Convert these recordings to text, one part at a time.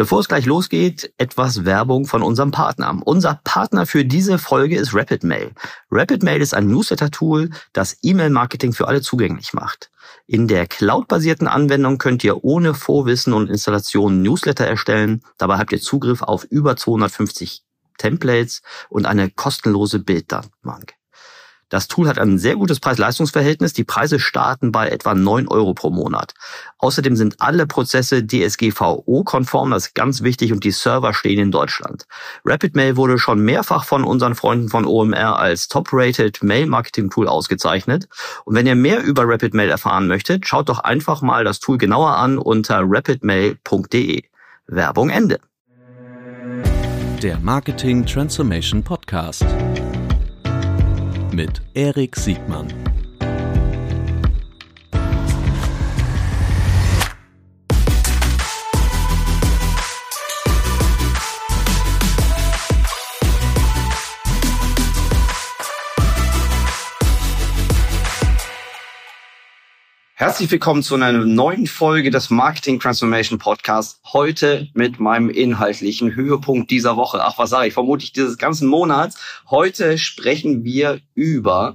Bevor es gleich losgeht, etwas Werbung von unserem Partner. Unser Partner für diese Folge ist RapidMail. RapidMail ist ein Newsletter-Tool, das E-Mail-Marketing für alle zugänglich macht. In der cloud-basierten Anwendung könnt ihr ohne Vorwissen und Installation Newsletter erstellen. Dabei habt ihr Zugriff auf über 250 Templates und eine kostenlose Bilddatenbank. Das Tool hat ein sehr gutes Preis-Leistungs-Verhältnis. Die Preise starten bei etwa 9 Euro pro Monat. Außerdem sind alle Prozesse DSGVO-konform, das ist ganz wichtig, und die Server stehen in Deutschland. RapidMail wurde schon mehrfach von unseren Freunden von OMR als Top-Rated Mail-Marketing-Tool ausgezeichnet. Und wenn ihr mehr über RapidMail erfahren möchtet, schaut doch einfach mal das Tool genauer an unter rapidmail.de. Werbung Ende. Der Marketing Transformation Podcast mit Erik Siegmann. Herzlich willkommen zu einer neuen Folge des Marketing Transformation Podcasts. Heute mit meinem inhaltlichen Höhepunkt dieser Woche. Ach, was sage ich? Vermutlich dieses ganzen Monats. Heute sprechen wir über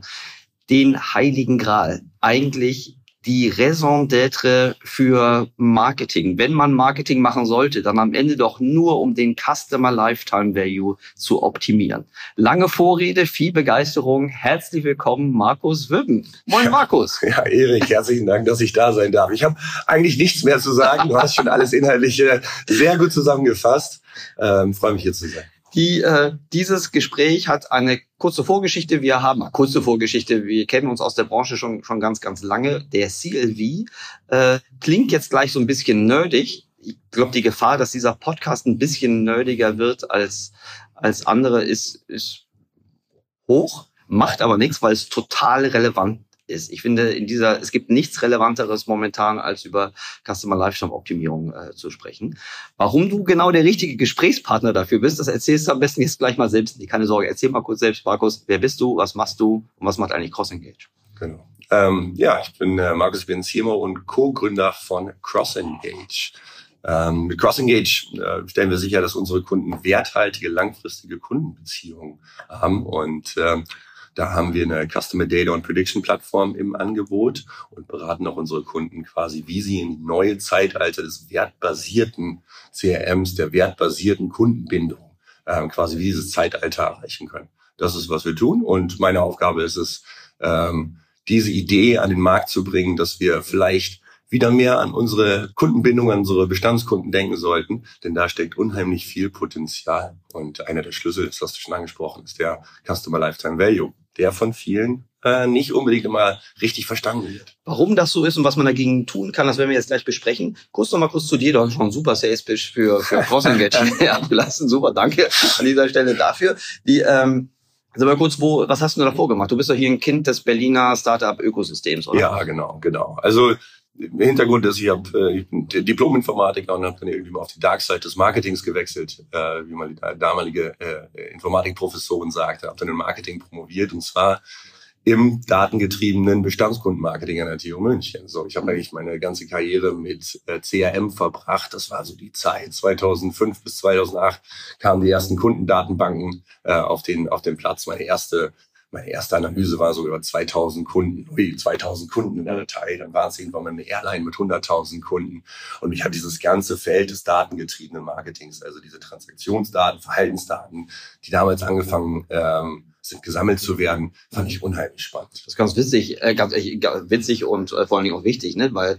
den Heiligen Gral. Eigentlich die Raison d'être für Marketing. Wenn man Marketing machen sollte, dann am Ende doch nur, um den Customer Lifetime Value zu optimieren. Lange Vorrede, viel Begeisterung. Herzlich willkommen, Markus Wübben. Moin, Markus. Ja, Erik, herzlichen Dank, dass ich da sein darf. Ich habe eigentlich nichts mehr zu sagen. Du hast schon alles Inhaltliche sehr gut zusammengefasst. Ähm, Freue mich hier zu sein. Die, äh, dieses Gespräch hat eine kurze Vorgeschichte. Wir haben eine kurze Vorgeschichte. Wir kennen uns aus der Branche schon, schon ganz, ganz lange. Der CLV äh, klingt jetzt gleich so ein bisschen nerdig. Ich glaube, die Gefahr, dass dieser Podcast ein bisschen nerdiger wird als, als andere, ist, ist hoch. Macht aber nichts, weil es total relevant ist. Ich finde, in dieser, es gibt nichts Relevanteres momentan, als über Customer Lifetime Optimierung äh, zu sprechen. Warum du genau der richtige Gesprächspartner dafür bist, das erzählst du am besten jetzt gleich mal selbst. Keine Sorge, erzähl mal kurz selbst, Markus, wer bist du, was machst du und was macht eigentlich CrossEngage? Genau. Ähm, ja, ich bin äh, Markus, CMO und Co-Gründer von CrossEngage. Ähm, mit CrossEngage äh, stellen wir sicher, dass unsere Kunden werthaltige, langfristige Kundenbeziehungen haben und ähm, da haben wir eine Customer Data und Prediction Plattform im Angebot und beraten auch unsere Kunden quasi, wie sie in neue Zeitalter des wertbasierten CRMs, der wertbasierten Kundenbindung, ähm, quasi wie dieses Zeitalter erreichen können. Das ist, was wir tun. Und meine Aufgabe ist es, ähm, diese Idee an den Markt zu bringen, dass wir vielleicht wieder mehr an unsere Kundenbindung, an unsere Bestandskunden denken sollten, denn da steckt unheimlich viel Potenzial. Und einer der Schlüssel, das hast du schon angesprochen, ist der Customer Lifetime Value der von vielen äh, nicht unbedingt immer richtig verstanden wird. Warum das so ist und was man dagegen tun kann, das werden wir jetzt gleich besprechen. Kurz noch mal kurz zu dir, du hast schon super Sales Pitch für, für CrossEngage abgelassen. Super, danke an dieser Stelle dafür. Die, ähm, also mal kurz, wo, was hast du davor gemacht? Du bist doch hier ein Kind des Berliner Startup-Ökosystems, oder? Ja, genau, genau. Also Hintergrund ist, ich, hab, äh, ich bin Diplom-Informatiker und habe dann irgendwie mal auf die Dark Side des Marketings gewechselt, äh, wie man die damalige äh, Informatikprofessorin sagte, habe dann in Marketing promoviert und zwar im datengetriebenen Bestandskundenmarketing an der TU München. So, ich habe eigentlich meine ganze Karriere mit äh, CRM verbracht. Das war so die Zeit 2005 bis 2008 kamen die ersten Kundendatenbanken äh, auf den auf den Platz. Meine erste meine erste Analyse war so über 2000 Kunden, ui, 2000 Kunden in der Datei, dann war es irgendwann mal eine Airline mit 100.000 Kunden und mich hat dieses ganze Feld des datengetriebenen Marketings, also diese Transaktionsdaten, Verhaltensdaten, die damals angefangen ähm, sind gesammelt zu werden, fand ich unheimlich spannend. Das ist ganz witzig, äh, ganz äh, witzig und äh, vor allen Dingen auch wichtig, ne? weil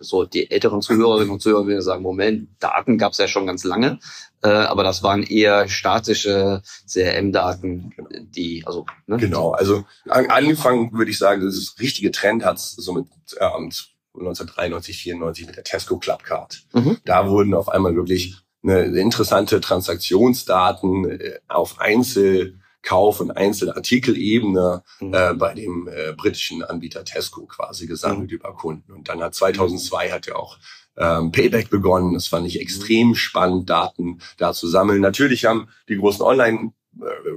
so die älteren Zuhörerinnen und Zuhörer würden sagen, Moment, Daten gab es ja schon ganz lange, äh, aber das waren eher statische CRM-Daten, genau. die, also ne? Genau, also an, angefangen würde ich sagen, das richtige Trend hat so mit ähm, 1993, 94 mit der Tesco Clubcard. Mhm. Da wurden auf einmal wirklich eine interessante Transaktionsdaten äh, auf Einzelkauf- und Einzelartikelebene mhm. äh, bei dem äh, britischen Anbieter Tesco quasi gesammelt mhm. über Kunden. Und dann hat 2002 hat ja auch ähm, Payback begonnen. Das fand ich extrem spannend, Daten da zu sammeln. Natürlich haben die großen Online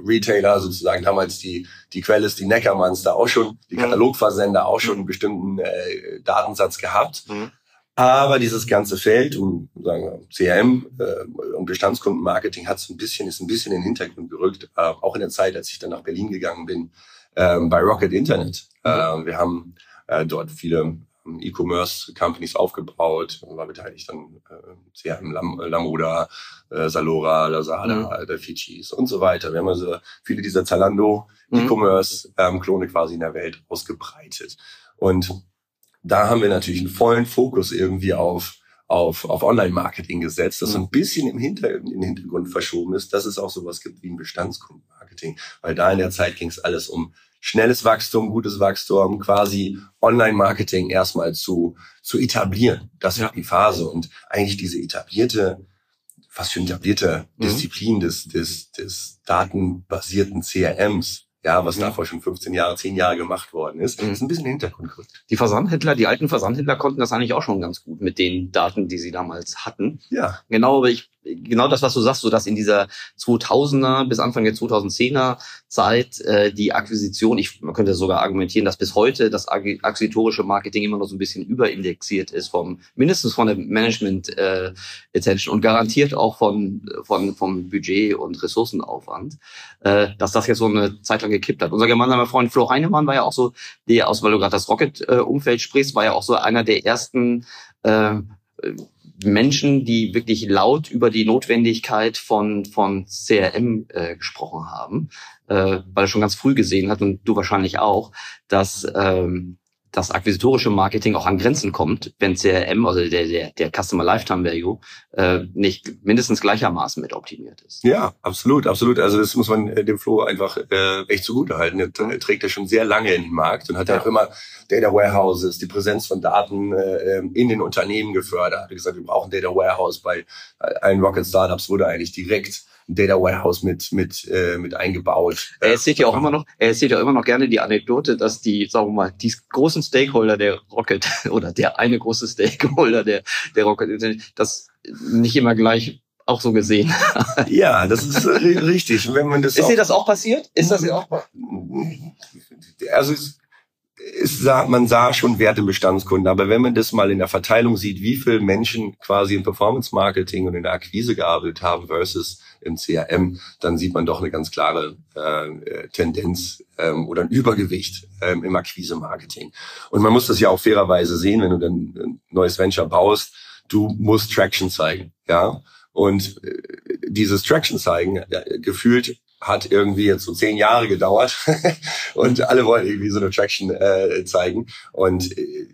Retailer sozusagen damals die die Quelle ist die Neckermanns da auch schon die mhm. Katalogversender auch schon einen bestimmten äh, Datensatz gehabt. Mhm. Aber dieses ganze Feld um sagen wir, CRM äh, und Bestandskundenmarketing hat ein bisschen, ist ein bisschen in den Hintergrund gerückt, äh, auch in der Zeit, als ich dann nach Berlin gegangen bin, äh, bei Rocket Internet. Mhm. Äh, wir haben äh, dort viele E-Commerce-Companies aufgebaut, war beteiligt an äh, CRM, Lam Lamoda, äh, Salora, Lazada, mhm. der Fijis und so weiter. Wir haben also viele dieser Zalando mhm. E-Commerce-Klone ähm, quasi in der Welt ausgebreitet. Und da haben wir natürlich einen vollen Fokus irgendwie auf auf, auf Online-Marketing gesetzt, das so ein mhm. bisschen im, Hinter, im Hintergrund verschoben ist, dass es auch sowas gibt wie ein Bestandskundenmarketing. Weil da in der Zeit ging es alles um schnelles Wachstum, gutes Wachstum, quasi Online-Marketing erstmal zu, zu etablieren. Das war die Phase. Und eigentlich diese etablierte, fast schon etablierte mhm. Disziplin des, des, des datenbasierten CRMs, ja, was mhm. davor schon 15 Jahre, 10 Jahre gemacht worden ist, mhm. ist ein bisschen Hintergrund gerückt. Die Versandhändler, die alten Versandhändler konnten das eigentlich auch schon ganz gut mit den Daten, die sie damals hatten. Ja. Genau, aber ich genau das, was du sagst, so dass in dieser 2000er bis Anfang der 2010er Zeit äh, die Akquisition, ich man könnte sogar argumentieren, dass bis heute das akquisitorische Marketing immer noch so ein bisschen überindexiert ist vom mindestens von der Management äh, Attention und garantiert auch von von vom Budget und Ressourcenaufwand, äh, dass das jetzt so eine Zeit lang gekippt hat. Unser gemeinsamer Freund Flo Heinemann war ja auch so, der aus weil du gerade das Rocket äh, Umfeld sprichst, war ja auch so einer der ersten äh, Menschen, die wirklich laut über die Notwendigkeit von, von CRM äh, gesprochen haben, äh, weil er schon ganz früh gesehen hat und du wahrscheinlich auch, dass ähm, das akquisitorische Marketing auch an Grenzen kommt, wenn CRM, also der, der, der Customer Lifetime Value, äh, nicht mindestens gleichermaßen mit optimiert ist. Ja, absolut, absolut. Also das muss man äh, dem Flo einfach äh, echt zugute halten. Er trägt er schon sehr lange in den Markt und hat ja auch immer Data Warehouses, die Präsenz von Daten äh, ähm, in den Unternehmen gefördert. Er hat gesagt, wir brauchen Data Warehouse bei allen Rocket Startups wurde eigentlich direkt Data Warehouse mit mit äh, mit eingebaut. Er erzählt ja auch immer noch, er erzählt ja immer noch gerne die Anekdote, dass die, sagen wir mal, die großen Stakeholder der Rocket oder der eine große Stakeholder der der Rocket, das nicht immer gleich auch so gesehen. ja, das ist richtig. Wenn man das ist dir das auch passiert? Ist das auch? Also es, es sah, man sah schon Wert im Bestandskunden, aber wenn man das mal in der Verteilung sieht, wie viele Menschen quasi im Performance Marketing und in der Akquise gearbeitet haben versus im CRM, dann sieht man doch eine ganz klare äh, Tendenz ähm, oder ein Übergewicht ähm, im Akquise-Marketing. Und man muss das ja auch fairerweise sehen, wenn du dann ein neues Venture baust, du musst Traction zeigen, ja. Und äh, dieses Traction zeigen, äh, gefühlt hat irgendwie jetzt so zehn Jahre gedauert und alle wollen irgendwie so eine Traction äh, zeigen. Und äh,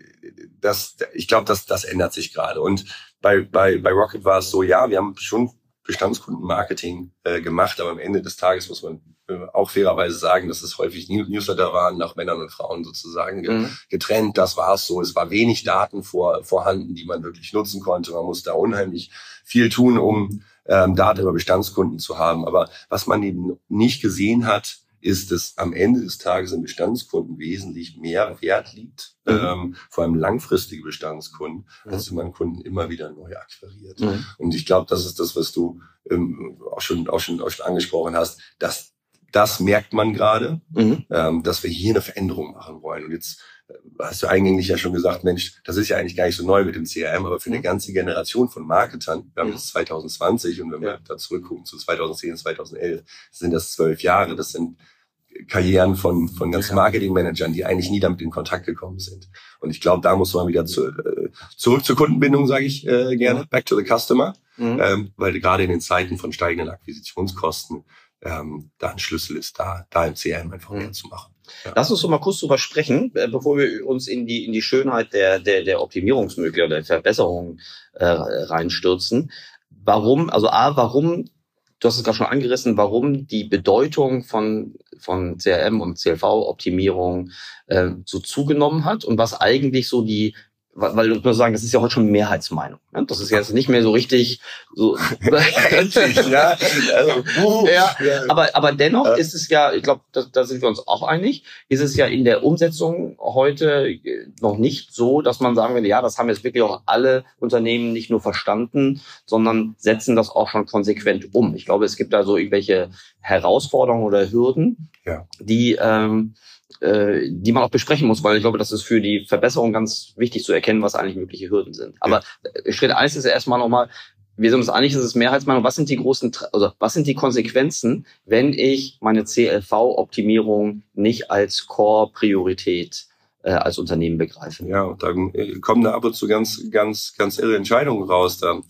das, ich glaube, das, das ändert sich gerade. Und bei, bei, bei Rocket war es so, ja, wir haben schon Bestandskundenmarketing äh, gemacht, aber am Ende des Tages muss man äh, auch fairerweise sagen, dass es häufig Newsletter waren, nach Männern und Frauen sozusagen mhm. getrennt. Das war es so. Es war wenig Daten vor, vorhanden, die man wirklich nutzen konnte. Man musste da unheimlich viel tun, um ähm, Daten über Bestandskunden zu haben. Aber was man eben nicht gesehen hat, ist, dass am Ende des Tages im Bestandskunden wesentlich mehr Wert liegt, mhm. ähm, vor allem langfristige Bestandskunden, mhm. als wenn man Kunden immer wieder neu akquiriert. Mhm. Und ich glaube, das ist das, was du ähm, auch, schon, auch, schon, auch schon angesprochen hast, dass das merkt man gerade, mhm. ähm, dass wir hier eine Veränderung machen wollen. Und jetzt hast du eigentlich ja schon gesagt, Mensch, das ist ja eigentlich gar nicht so neu mit dem CRM, aber für eine mhm. ganze Generation von Marketern, wir haben jetzt 2020 und wenn wir da zurückgucken zu 2010, 2011, sind das zwölf Jahre, das sind Karrieren von, von ganzen Marketingmanagern, die eigentlich nie damit in Kontakt gekommen sind. Und ich glaube, da muss man wieder zu, äh, zurück zur Kundenbindung, sage ich äh, gerne, back to the customer, mhm. ähm, weil gerade in den Zeiten von steigenden Akquisitionskosten ähm, da ein Schlüssel ist, da, da im CRM einfach mehr mhm. zu machen. Ja. Lass uns doch mal kurz drüber sprechen, äh, bevor wir uns in die, in die Schönheit der, der, der Optimierungsmöglichkeiten, der Verbesserungen äh, reinstürzen. Warum, also A, warum, du hast es gerade schon angerissen, warum die Bedeutung von, von CRM und CLV-Optimierung äh, so zugenommen hat und was eigentlich so die, weil du sagen, das ist ja heute schon Mehrheitsmeinung. Das ist jetzt nicht mehr so richtig so. ja, also, uh, ja, aber, aber dennoch äh. ist es ja, ich glaube, da, da sind wir uns auch einig, ist es ja in der Umsetzung heute noch nicht so, dass man sagen will, ja, das haben jetzt wirklich auch alle Unternehmen nicht nur verstanden, sondern setzen das auch schon konsequent um. Ich glaube, es gibt da so irgendwelche Herausforderungen oder Hürden, ja. die ähm, äh, die man auch besprechen muss, weil ich glaube, das ist für die Verbesserung ganz wichtig zu erkennen, was eigentlich mögliche Hürden sind. Aber ja. Schritt eins ist erstmal nochmal, wir sind uns einig, es ist Mehrheitsmeinung, was sind die großen, also was sind die Konsequenzen, wenn ich meine CLV-Optimierung nicht als Core-Priorität äh, als Unternehmen begreife? Ja, und dann äh, kommen da ab und zu ganz, ganz, ganz irre Entscheidungen raus. Da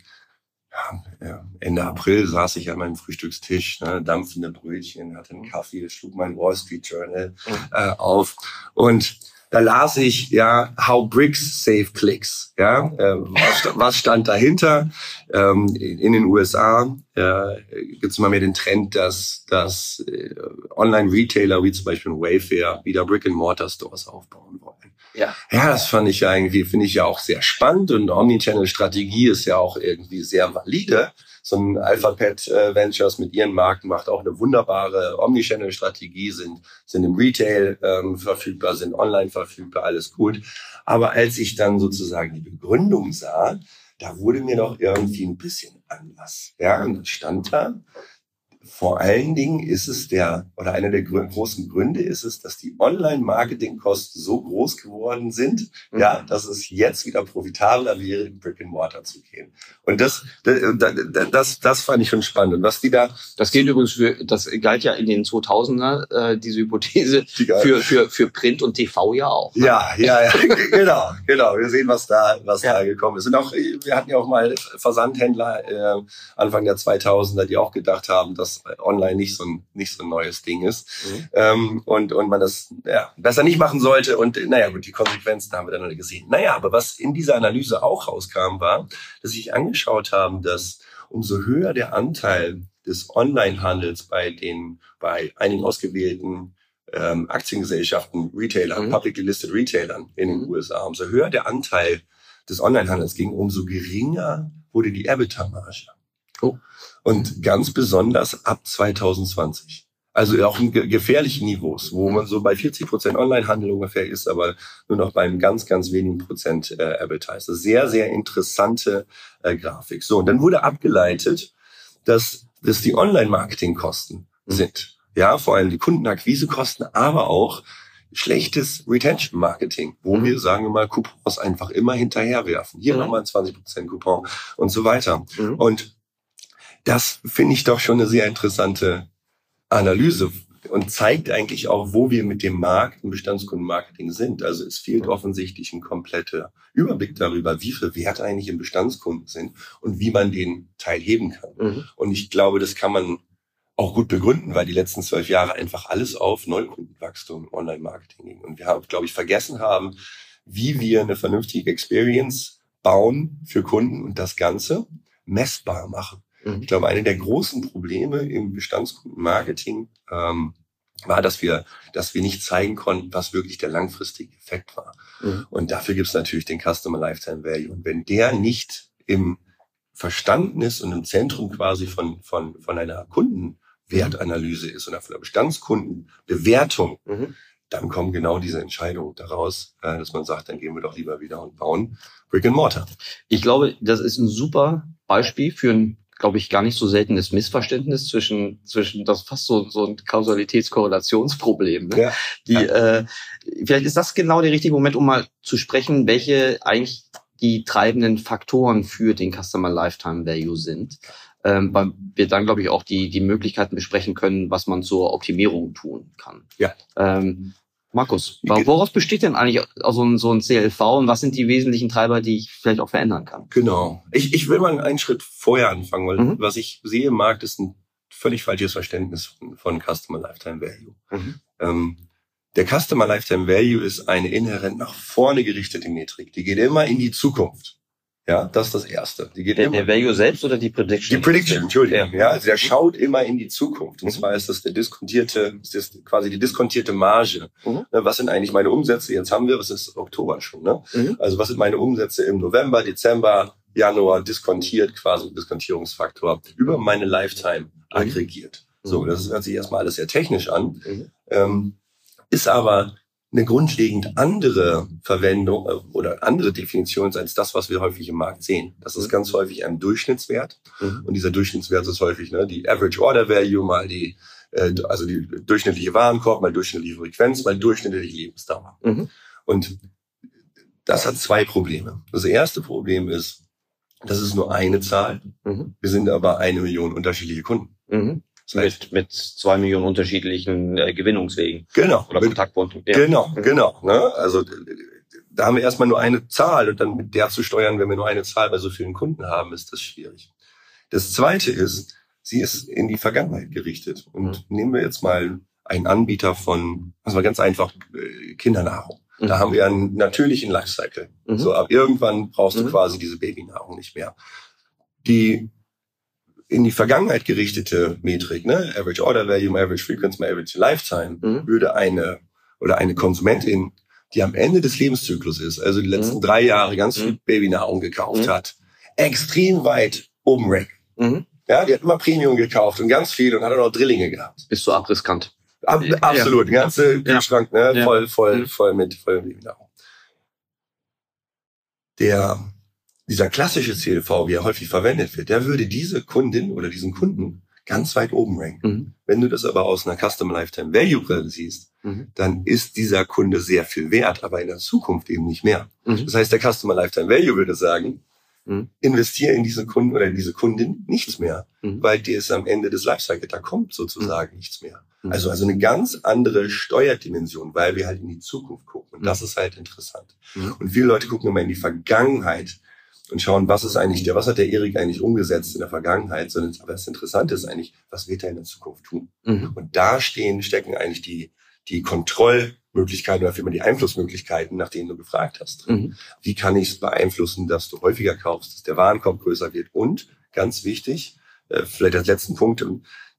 ja, Ende April saß ich an meinem Frühstückstisch, ne, dampfende Brötchen, hatte einen Kaffee, schlug mein Wall Street Journal äh, auf und da las ich ja How Bricks Save Clicks. Ja, äh, was, was, stand dahinter? Ähm, in den USA äh, gibt es immer mehr den Trend, dass, dass äh, Online-Retailer wie zum Beispiel Wayfair wieder Brick-and-Mortar-Stores aufbauen wollen. Ja. ja, das fand ich ja irgendwie, finde ich ja auch sehr spannend und Omnichannel-Strategie ist ja auch irgendwie sehr valide. So ein Alphabet äh, Ventures mit ihren Marken macht auch eine wunderbare Omnichannel-Strategie, sind, sind im Retail ähm, verfügbar, sind online verfügbar, alles gut. Aber als ich dann sozusagen die Begründung sah, da wurde mir doch irgendwie ein bisschen anders. Ja, und stand da, vor allen Dingen ist es der, oder einer der großen Gründe ist es, dass die Online-Marketing-Kosten so groß geworden sind, mhm. ja, dass es jetzt wieder profitabler wäre, in Brick and Mortar zu gehen. Und das, das, das, das fand ich schon spannend. Und was die da. Das geht übrigens für, das galt ja in den 2000er, äh, diese Hypothese, für, für, für Print und TV ja auch. Ne? Ja, ja, ja, genau, genau. Wir sehen, was da, was ja. da gekommen ist. Und auch, wir hatten ja auch mal Versandhändler, äh, Anfang der 2000er, die auch gedacht haben, dass online nicht so ein, nicht so ein neues Ding ist. Mhm. Ähm, und, und man das ja, besser nicht machen sollte. Und naja, gut, die Konsequenzen haben wir dann gesehen. Naja, aber was in dieser Analyse auch rauskam, war, dass sich angeschaut haben, dass umso höher der Anteil des Onlinehandels bei den, bei einigen ausgewählten ähm, Aktiengesellschaften, Retailern, mhm. publicly listed Retailern in den mhm. USA, umso höher der Anteil des Onlinehandels ging, umso geringer wurde die EBITDA-Marge. Oh. Und ganz besonders ab 2020. Also auch in gefährlichen Niveaus, wo man so bei 40 Prozent Onlinehandel ungefähr ist, aber nur noch bei einem ganz, ganz wenigen Prozent äh, Advertiser. Sehr, sehr interessante äh, Grafik. So, und dann wurde abgeleitet, dass, dass die Online-Marketing-Kosten sind. Ja, vor allem die Kundenakquisekosten, aber auch schlechtes Retention-Marketing, wo mhm. wir, sagen wir mal, Coupons einfach immer hinterherwerfen. Hier mhm. nochmal ein 20% Coupon und so weiter. Mhm. Und das finde ich doch schon eine sehr interessante Analyse und zeigt eigentlich auch, wo wir mit dem Markt und Bestandskundenmarketing sind. Also es fehlt offensichtlich ein kompletter Überblick darüber, wie viel Wert eigentlich im Bestandskunden sind und wie man den Teil heben kann. Mhm. Und ich glaube, das kann man auch gut begründen, weil die letzten zwölf Jahre einfach alles auf Neukundenwachstum im Online-Marketing ging. Und wir haben, glaube ich, vergessen haben, wie wir eine vernünftige Experience bauen für Kunden und das Ganze messbar machen. Mhm. Ich glaube, eine der großen Probleme im Bestandskundenmarketing ähm, war, dass wir, dass wir nicht zeigen konnten, was wirklich der langfristige Effekt war. Mhm. Und dafür gibt es natürlich den Customer Lifetime Value. Und wenn der nicht im Verstandnis und im Zentrum quasi von, von, von einer Kundenwertanalyse ist oder von der Bestandskundenbewertung, mhm. dann kommen genau diese Entscheidungen daraus, äh, dass man sagt, dann gehen wir doch lieber wieder und bauen Brick and Mortar. Ich glaube, das ist ein super Beispiel für ein glaube ich, gar nicht so seltenes Missverständnis zwischen, zwischen das fast so, so ein Kausalitätskorrelationsproblem. Ne? Ja. Die, ja. Äh, vielleicht ist das genau der richtige Moment, um mal zu sprechen, welche eigentlich die treibenden Faktoren für den Customer Lifetime Value sind. Ähm, weil wir dann, glaube ich, auch die, die Möglichkeiten besprechen können, was man zur Optimierung tun kann. Ja. Ähm, Markus, woraus besteht denn eigentlich so ein, so ein CLV und was sind die wesentlichen Treiber, die ich vielleicht auch verändern kann? Genau. Ich, ich will mal einen Schritt vorher anfangen, weil mhm. was ich sehe im Markt ist ein völlig falsches Verständnis von, Customer Lifetime Value. Mhm. Ähm, der Customer Lifetime Value ist eine inhärent nach vorne gerichtete Metrik. Die geht immer in die Zukunft. Ja, das ist das Erste. Die geht der, immer, der Value selbst oder die Prediction? Die Prediction, Entschuldigung. Ja, also der schaut immer in die Zukunft. Und mhm. zwar ist das der diskontierte, das quasi die diskontierte Marge. Mhm. Ne, was sind eigentlich meine Umsätze? Jetzt haben wir, was ist Oktober schon, ne? Mhm. Also was sind meine Umsätze im November, Dezember, Januar diskontiert, quasi Diskontierungsfaktor, über meine Lifetime Mhm. aggregiert. So, das hört sich erstmal alles sehr technisch an, Mhm. ähm, ist aber eine grundlegend andere Verwendung äh, oder andere Definition als das, was wir häufig im Markt sehen. Das ist Mhm. ganz häufig ein Durchschnittswert. Mhm. Und dieser Durchschnittswert ist häufig ne, die Average Order Value mal die, äh, also die durchschnittliche Warenkorb, mal durchschnittliche Frequenz, mal durchschnittliche Lebensdauer. Mhm. Und das hat zwei Probleme. Das erste Problem ist, das ist nur eine Zahl. Mhm. Wir sind aber eine Million unterschiedliche Kunden. Mhm. Das heißt, Mit, mit zwei Millionen unterschiedlichen äh, Gewinnungswegen genau, oder mit, Kontaktpunkten. Ja. genau, Mhm. genau. Ne? Also da haben wir erstmal nur eine Zahl und dann mit der zu steuern, wenn wir nur eine Zahl bei so vielen Kunden haben, ist das schwierig. Das zweite ist, sie ist in die Vergangenheit gerichtet. Und nehmen wir jetzt mal einen Anbieter von, also mal ganz einfach, äh, Kindernahrung. Da Mhm. haben wir einen natürlichen Lifecycle. Mhm. So, ab irgendwann brauchst du Mhm. quasi diese Babynahrung nicht mehr. Die in die Vergangenheit gerichtete Metrik, ne, Average Order Value, Average Frequency, Average Lifetime, Mhm. würde eine oder eine Konsumentin, die am Ende des Lebenszyklus ist, also die letzten Mhm. drei Jahre ganz Mhm. viel Babynahrung gekauft Mhm. hat, extrem weit oben ranken. Mhm. Ja, die hat immer Premium gekauft und ganz viel und hat auch noch Drillinge gehabt. Bist du abriskant? Ab, Ja. absolut, der ganze Ja. Kühlschrank, ne, Ja. voll, voll, Mhm. voll mit, voll mit Babynahrung. Der, dieser klassische CLV, wie er häufig verwendet wird, der würde diese Kundin oder diesen Kunden ganz weit oben ranken. Mhm. Wenn du das aber aus einer Custom Lifetime Value Brille siehst, Mhm. dann ist dieser Kunde sehr viel wert, aber in der Zukunft eben nicht mehr. Mhm. Das heißt, der Customer Lifetime Value würde sagen, Mhm. investiere in diesen Kunden oder in diese Kundin nichts mehr, Mhm. weil dir ist am Ende des Lifecycle, da kommt sozusagen nichts mehr. Mhm. Also, also eine ganz andere Steuerdimension, weil wir halt in die Zukunft gucken. Und Mhm. das ist halt interessant. Mhm. Und viele Leute gucken immer in die Vergangenheit und schauen, was ist eigentlich der, was hat der Erik eigentlich umgesetzt in der Vergangenheit, sondern aber das Interessante ist eigentlich, was wird er in der Zukunft tun? Mhm. Und da stehen, stecken eigentlich die, die Kontrollmöglichkeiten oder vielmehr die Einflussmöglichkeiten, nach denen du gefragt hast. Mhm. Wie kann ich es beeinflussen, dass du häufiger kaufst, dass der Warenkorb größer wird? Und ganz wichtig, äh, vielleicht als letzten Punkt, äh,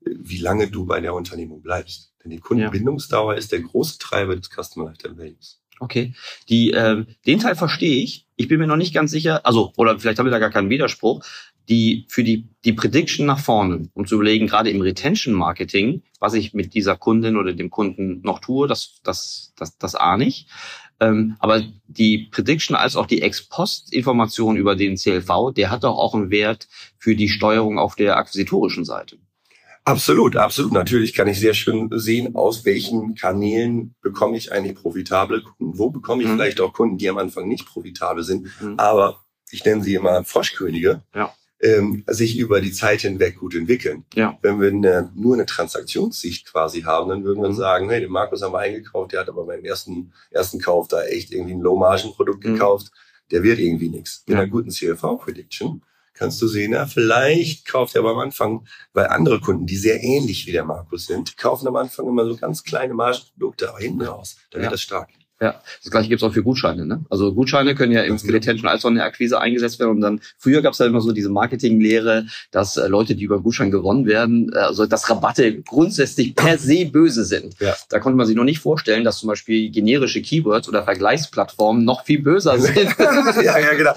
wie lange du bei der Unternehmung bleibst. Denn die Kundenbindungsdauer ist der große Treiber des Customer Lifetime Values. Okay. Die, ähm, den Teil verstehe ich. Ich bin mir noch nicht ganz sicher, also, oder vielleicht habe ich da gar keinen Widerspruch. Die, für die, die Prediction nach vorne, um zu überlegen, gerade im Retention Marketing, was ich mit dieser Kundin oder dem Kunden noch tue, das, das, das, das ahne ich. Ähm, aber die Prediction als auch die Ex-Post-Information über den CLV, der hat doch auch einen Wert für die Steuerung auf der akquisitorischen Seite. Absolut, absolut. Natürlich kann ich sehr schön sehen, aus welchen Kanälen bekomme ich eigentlich profitable Kunden. Wo bekomme ich Mhm. vielleicht auch Kunden, die am Anfang nicht profitabel sind, Mhm. aber ich nenne sie immer Froschkönige, Ja. ähm, sich über die Zeit hinweg gut entwickeln. Ja. Wenn wir eine, nur eine Transaktionssicht quasi haben, dann würden wir Mhm. sagen, hey, den Markus haben wir eingekauft, der hat aber beim ersten, ersten Kauf da echt irgendwie ein Low-Margin-Produkt Mhm. gekauft, der wird irgendwie nichts. Mit Ja. einer guten CLV-Prediction kannst du sehen, na, vielleicht kauft er aber am Anfang, weil andere Kunden, die sehr ähnlich wie der Markus sind, kaufen am Anfang immer so ganz kleine Margenprodukte, aber hinten raus, da Ja. wird das stark. Ja, das gleiche gibt's auch für Gutscheine. Ne? Also Gutscheine können ja im Das- Retention als auch in der Akquise eingesetzt werden. Und dann früher gab's ja immer so diese Marketinglehre, dass äh, Leute, die über einen Gutschein gewonnen werden, äh, also dass Rabatte grundsätzlich per se böse sind. Ja. Da konnte man sich noch nicht vorstellen, dass zum Beispiel generische Keywords oder Vergleichsplattformen noch viel böser sind. ja, ja, genau.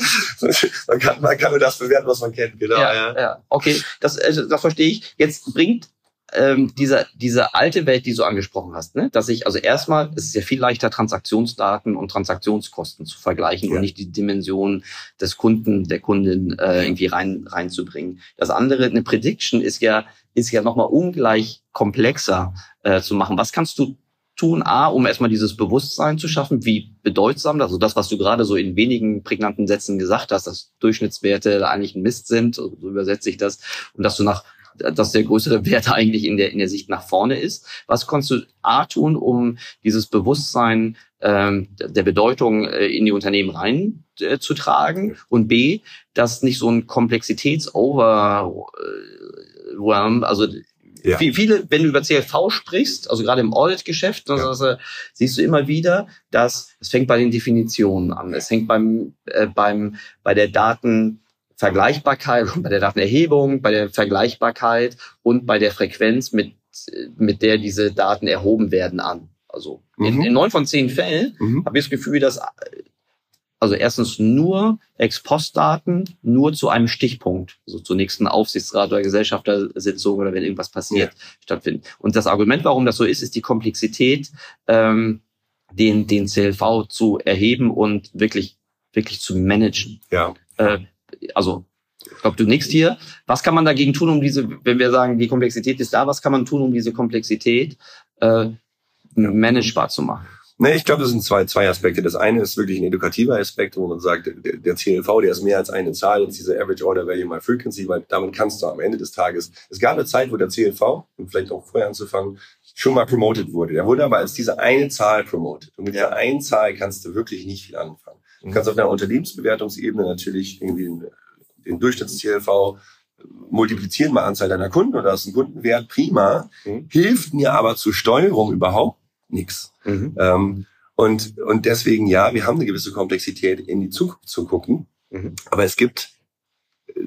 Man kann, man kann nur das bewerten, was man kennt, genau. ja, Ja, ja. Okay, das, äh, das verstehe ich. Jetzt bringt ähm, diese, diese alte Welt, die du angesprochen hast, ne? dass ich, also erstmal, es ist ja viel leichter, Transaktionsdaten und Transaktionskosten zu vergleichen Ja. und nicht die Dimension des Kunden, der Kundin äh, irgendwie rein, reinzubringen. Das andere, eine Prediction ist ja, ist ja nochmal ungleich komplexer äh, zu machen. Was kannst du tun, A, um erstmal dieses Bewusstsein zu schaffen, wie bedeutsam, also das, was du gerade so in wenigen prägnanten Sätzen gesagt hast, dass Durchschnittswerte eigentlich ein Mist sind, so übersetze ich das, und dass du nach dass der größere Wert eigentlich in der, in der Sicht nach vorne ist. Was kannst du A tun, um dieses Bewusstsein ähm, der Bedeutung äh, in die Unternehmen rein äh, zu tragen und B, dass nicht so ein Komplexitäts-Overwhelm, also Ja. Viele, wenn du über CLV sprichst, also gerade im Audit-Geschäft, Ja. also, äh, siehst du immer wieder, dass es fängt bei den Definitionen an. Es hängt beim, äh, beim, bei der Datenvergleichbarkeit, bei der Datenerhebung, bei der Vergleichbarkeit und bei der Frequenz, mit, mit der diese Daten erhoben werden an. Also in, Mhm. in neun von zehn Fällen Mhm. habe ich das Gefühl, dass also erstens nur Ex-Post-Daten, nur zu einem Stichpunkt, also zur nächsten Aufsichtsrat oder Gesellschaftersitzung oder wenn irgendwas passiert, ja. stattfinden. Und das Argument, warum das so ist, ist die Komplexität, ähm, den, den CLV zu erheben und wirklich, wirklich zu managen. Ja. Äh, also ich glaube, du nickst hier. Was kann man dagegen tun, um diese, wenn wir sagen, die Komplexität ist da, was kann man tun, um diese Komplexität äh, managebar zu machen? Nee, ich glaube, das sind zwei, zwei Aspekte. Das eine ist wirklich ein edukativer Aspekt, wo man sagt, der, der CLV, der ist mehr als eine Zahl, jetzt diese Average Order Value mal Frequency, weil damit kannst du am Ende des Tages, es gab eine Zeit, wo der CLV, um vielleicht auch vorher anzufangen, schon mal promoted wurde. Der wurde aber als diese eine Zahl promoted. Und mit dieser einen Zahl kannst du wirklich nicht viel anfangen. Du kannst auf einer Unternehmensbewertungsebene natürlich irgendwie den, den Durchschnitts-CLV multiplizieren mal Anzahl deiner Kunden oder hast einen Kundenwert, prima. Mhm. Hilft mir aber zur Steuerung überhaupt nichts. Mhm. Ähm, und, und deswegen, ja, wir haben eine gewisse Komplexität, in die Zukunft zu gucken. Mhm. Aber es gibt äh,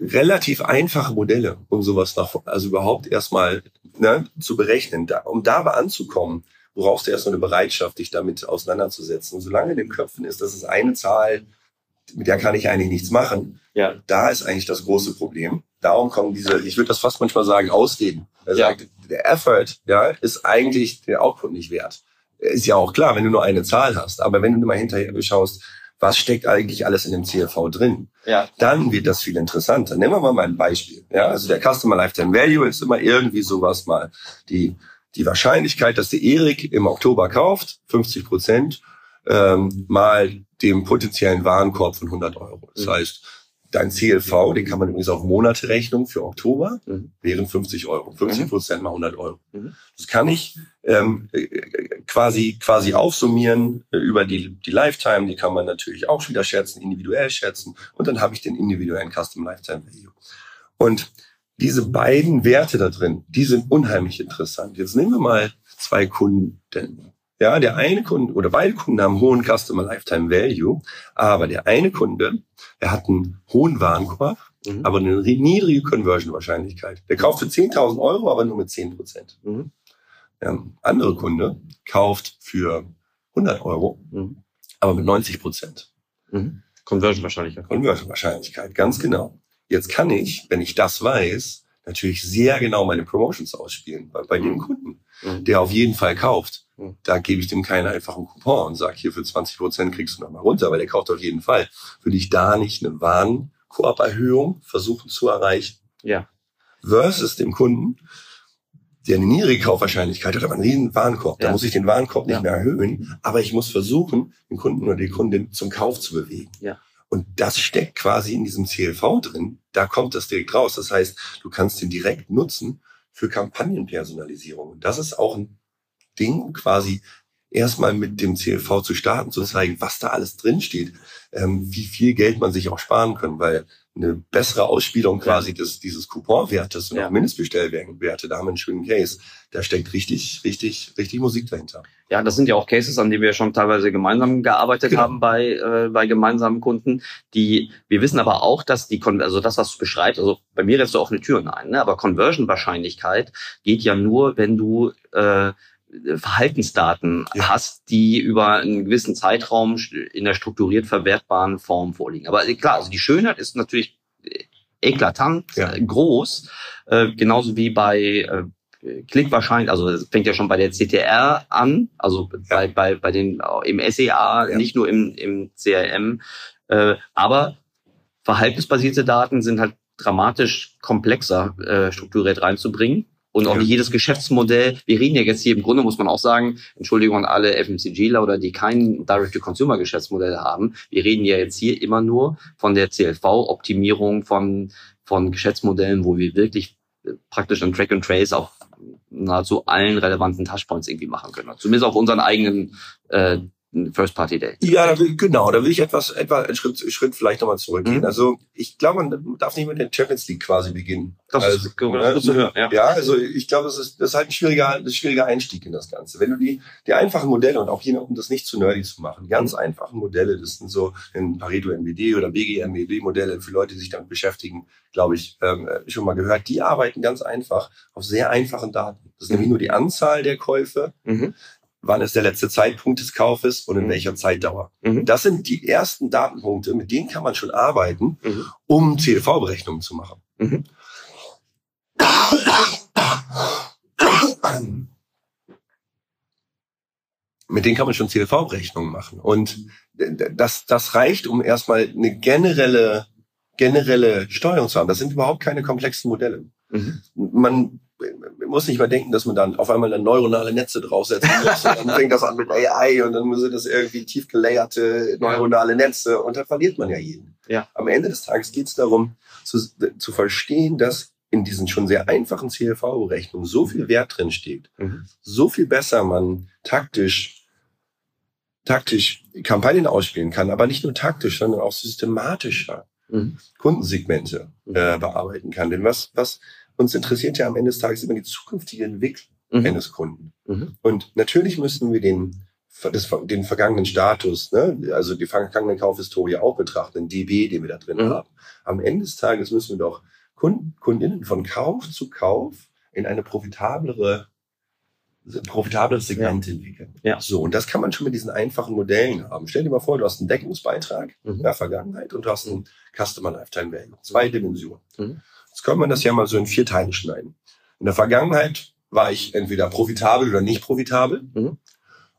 relativ einfache Modelle, um sowas nach, also überhaupt erstmal ne, zu berechnen. Da, um dabei anzukommen, brauchst du erst eine Bereitschaft, dich damit auseinanderzusetzen. Und solange in den Köpfen ist, das ist eine Zahl, mit der kann ich eigentlich nichts machen. Ja. Da ist eigentlich das große Problem. Darum kommen diese, ich würde das fast manchmal sagen, Ausreden. Er ja. sagt, der Effort, ja, ist eigentlich der Output nicht wert. Ist ja auch klar, wenn du nur eine Zahl hast. Aber wenn du mal hinterher schaust, was steckt eigentlich alles in dem CLV drin? Ja. Dann wird das viel interessanter. Nehmen wir mal ein Beispiel. Ja, also der Customer Lifetime Value ist immer irgendwie sowas mal. Die, die Wahrscheinlichkeit, dass der Erik im Oktober kauft, 50 Prozent, ähm, mal dem potenziellen Warenkorb von 100 Euro. Das mhm. heißt, dein CLV, den kann man übrigens auf Monate rechnen für Oktober, mhm. wären 50 Euro. 50 mhm. Prozent mal 100 Euro. Mhm. Das kann ich ähm, quasi quasi aufsummieren äh, über die, die Lifetime. Die kann man natürlich auch wieder schätzen, individuell schätzen. Und dann habe ich den individuellen Custom Lifetime Value. Und diese beiden Werte da drin, die sind unheimlich interessant. Jetzt nehmen wir mal zwei Kunden. Ja, der eine Kunde oder beide Kunden haben hohen Customer Lifetime Value, aber der eine Kunde, er hat einen hohen Warenkorb, mhm. aber eine niedrige Conversion Wahrscheinlichkeit. Der kauft für 10.000 Euro, aber nur mit 10 Prozent. Mhm. Der andere Kunde kauft für 100 Euro, mhm. aber mit 90 Prozent. Mhm. Conversion Wahrscheinlichkeit. Conversion Wahrscheinlichkeit, ganz genau. Jetzt kann ich, wenn ich das weiß, natürlich sehr genau meine Promotions ausspielen bei, bei dem mhm. Kunden, mhm. der auf jeden Fall kauft. Mhm. Da gebe ich dem keinen einfachen Coupon und sage, hier für 20 Prozent kriegst du nochmal runter, weil der kauft auf jeden Fall. Würde ich da nicht eine Warenkorb-Erhöhung versuchen zu erreichen? Ja. Versus dem Kunden, der eine niedrige Kaufwahrscheinlichkeit hat, aber einen riesen Warenkorb. Da muss ich den Warenkorb nicht ja. mehr erhöhen, aber ich muss versuchen, den Kunden oder die Kundin zum Kauf zu bewegen. Ja. Und das steckt quasi in diesem CLV drin. Da kommt das direkt raus. Das heißt, du kannst den direkt nutzen für Kampagnenpersonalisierung. Und das ist auch ein Ding, quasi erstmal mit dem CLV zu starten, zu zeigen, was da alles drin steht, ähm, wie viel Geld man sich auch sparen kann, weil eine bessere Ausspielung quasi des, dieses Couponwertes und ja. auch Mindestbestellwerte, da haben wir einen schönen Case. Da steckt richtig, richtig, richtig Musik dahinter. Ja, das sind ja auch Cases, an denen wir schon teilweise gemeinsam gearbeitet genau. haben bei, äh, bei gemeinsamen Kunden. Die, wir wissen aber auch, dass die, also das, was du beschreibst, also bei mir lässt du auch eine Tür ein, ne? aber Conversion-Wahrscheinlichkeit geht ja nur, wenn du äh, Verhaltensdaten ja. hast, die über einen gewissen Zeitraum in der strukturiert verwertbaren Form vorliegen. Aber klar, also die Schönheit ist natürlich eklatant ja. Äh, groß, äh, genauso wie bei äh, Klick wahrscheinlich, also es fängt ja schon bei der CTR an, also ja. bei, bei, bei den im SEA, nicht nur im, im CRM, äh, aber verhaltensbasierte Daten sind halt dramatisch komplexer äh, strukturiert reinzubringen und auch nicht jedes Geschäftsmodell. Wir reden ja jetzt hier im Grunde, muss man auch sagen, Entschuldigung an alle FMCGler oder die kein Direct-to-Consumer-Geschäftsmodell haben. Wir reden ja jetzt hier immer nur von der CLV-Optimierung von, von Geschäftsmodellen, wo wir wirklich äh, praktisch ein Track and Trace auf nahezu allen relevanten Touchpoints irgendwie machen können. Zumindest auf unseren eigenen äh, First Party Day. Ja, da will, genau, da will ich etwas, etwa einen Schritt, Schritt vielleicht nochmal zurückgehen. Mhm. Also ich glaube, man darf nicht mit der Champions League quasi beginnen. Das also, ist gut, das zu hören, ja. ja, also ich glaube, das ist, das ist halt ein schwieriger, ein schwieriger Einstieg in das Ganze. Wenn du die, die einfachen Modelle und auch hier, um das nicht zu nerdy zu machen, ganz mhm. einfachen Modelle, das sind so in Pareto MWD oder BGMWD Modelle für Leute, die sich damit beschäftigen, glaube ich, ähm, schon mal gehört. Die arbeiten ganz einfach auf sehr einfachen Daten. Das ist mhm. nämlich nur die Anzahl der Käufe. Wann ist der letzte Zeitpunkt des Kaufes und in Mhm. welcher Zeitdauer. Mhm. Das sind die ersten Datenpunkte, mit denen kann man schon arbeiten, Mhm. um CLV-Berechnungen zu machen. Mhm. Mit denen kann man schon CLV-Berechnungen machen. Und das, das reicht, um erstmal eine generelle, generelle Steuerung zu haben. Das sind überhaupt keine komplexen Modelle. Mhm. Man muss nicht mal denken, dass man dann auf einmal dann neuronale Netze draufsetzen muss. Und dann fängt das an mit AI und dann muss das irgendwie tief gelayerte neuronale Netze und dann verliert man ja jeden. Ja. Am Ende des Tages geht es darum, zu, zu verstehen, dass in diesen schon sehr einfachen CLV-Berechnungen so viel Wert drin steht, Mhm. so viel besser man taktisch taktisch Kampagnen ausspielen kann, aber nicht nur taktisch, sondern auch systematischer Mhm. Kundensegmente äh, bearbeiten kann. Denn was, was uns interessiert ja am Ende des Tages immer die zukünftige Entwicklung Mhm. eines Kunden. Mhm. Und natürlich müssen wir den, das, den vergangenen Status, ne, also die vergangene Kaufhistorie auch betrachten, den DB, den wir da drin Mhm. haben. Am Ende des Tages müssen wir doch Kunden, Kundinnen von Kauf zu Kauf in eine profitablere profitableres Segment entwickeln. Ja. So, und das kann man schon mit diesen einfachen Modellen haben. Stell dir mal vor, du hast einen Deckungsbeitrag Mhm. in der Vergangenheit und du hast einen Customer Lifetime Value. Zwei Dimensionen. Mhm. Jetzt kann man das ja mal so in vier Teile schneiden. In der Vergangenheit war ich entweder profitabel oder nicht profitabel. Mhm.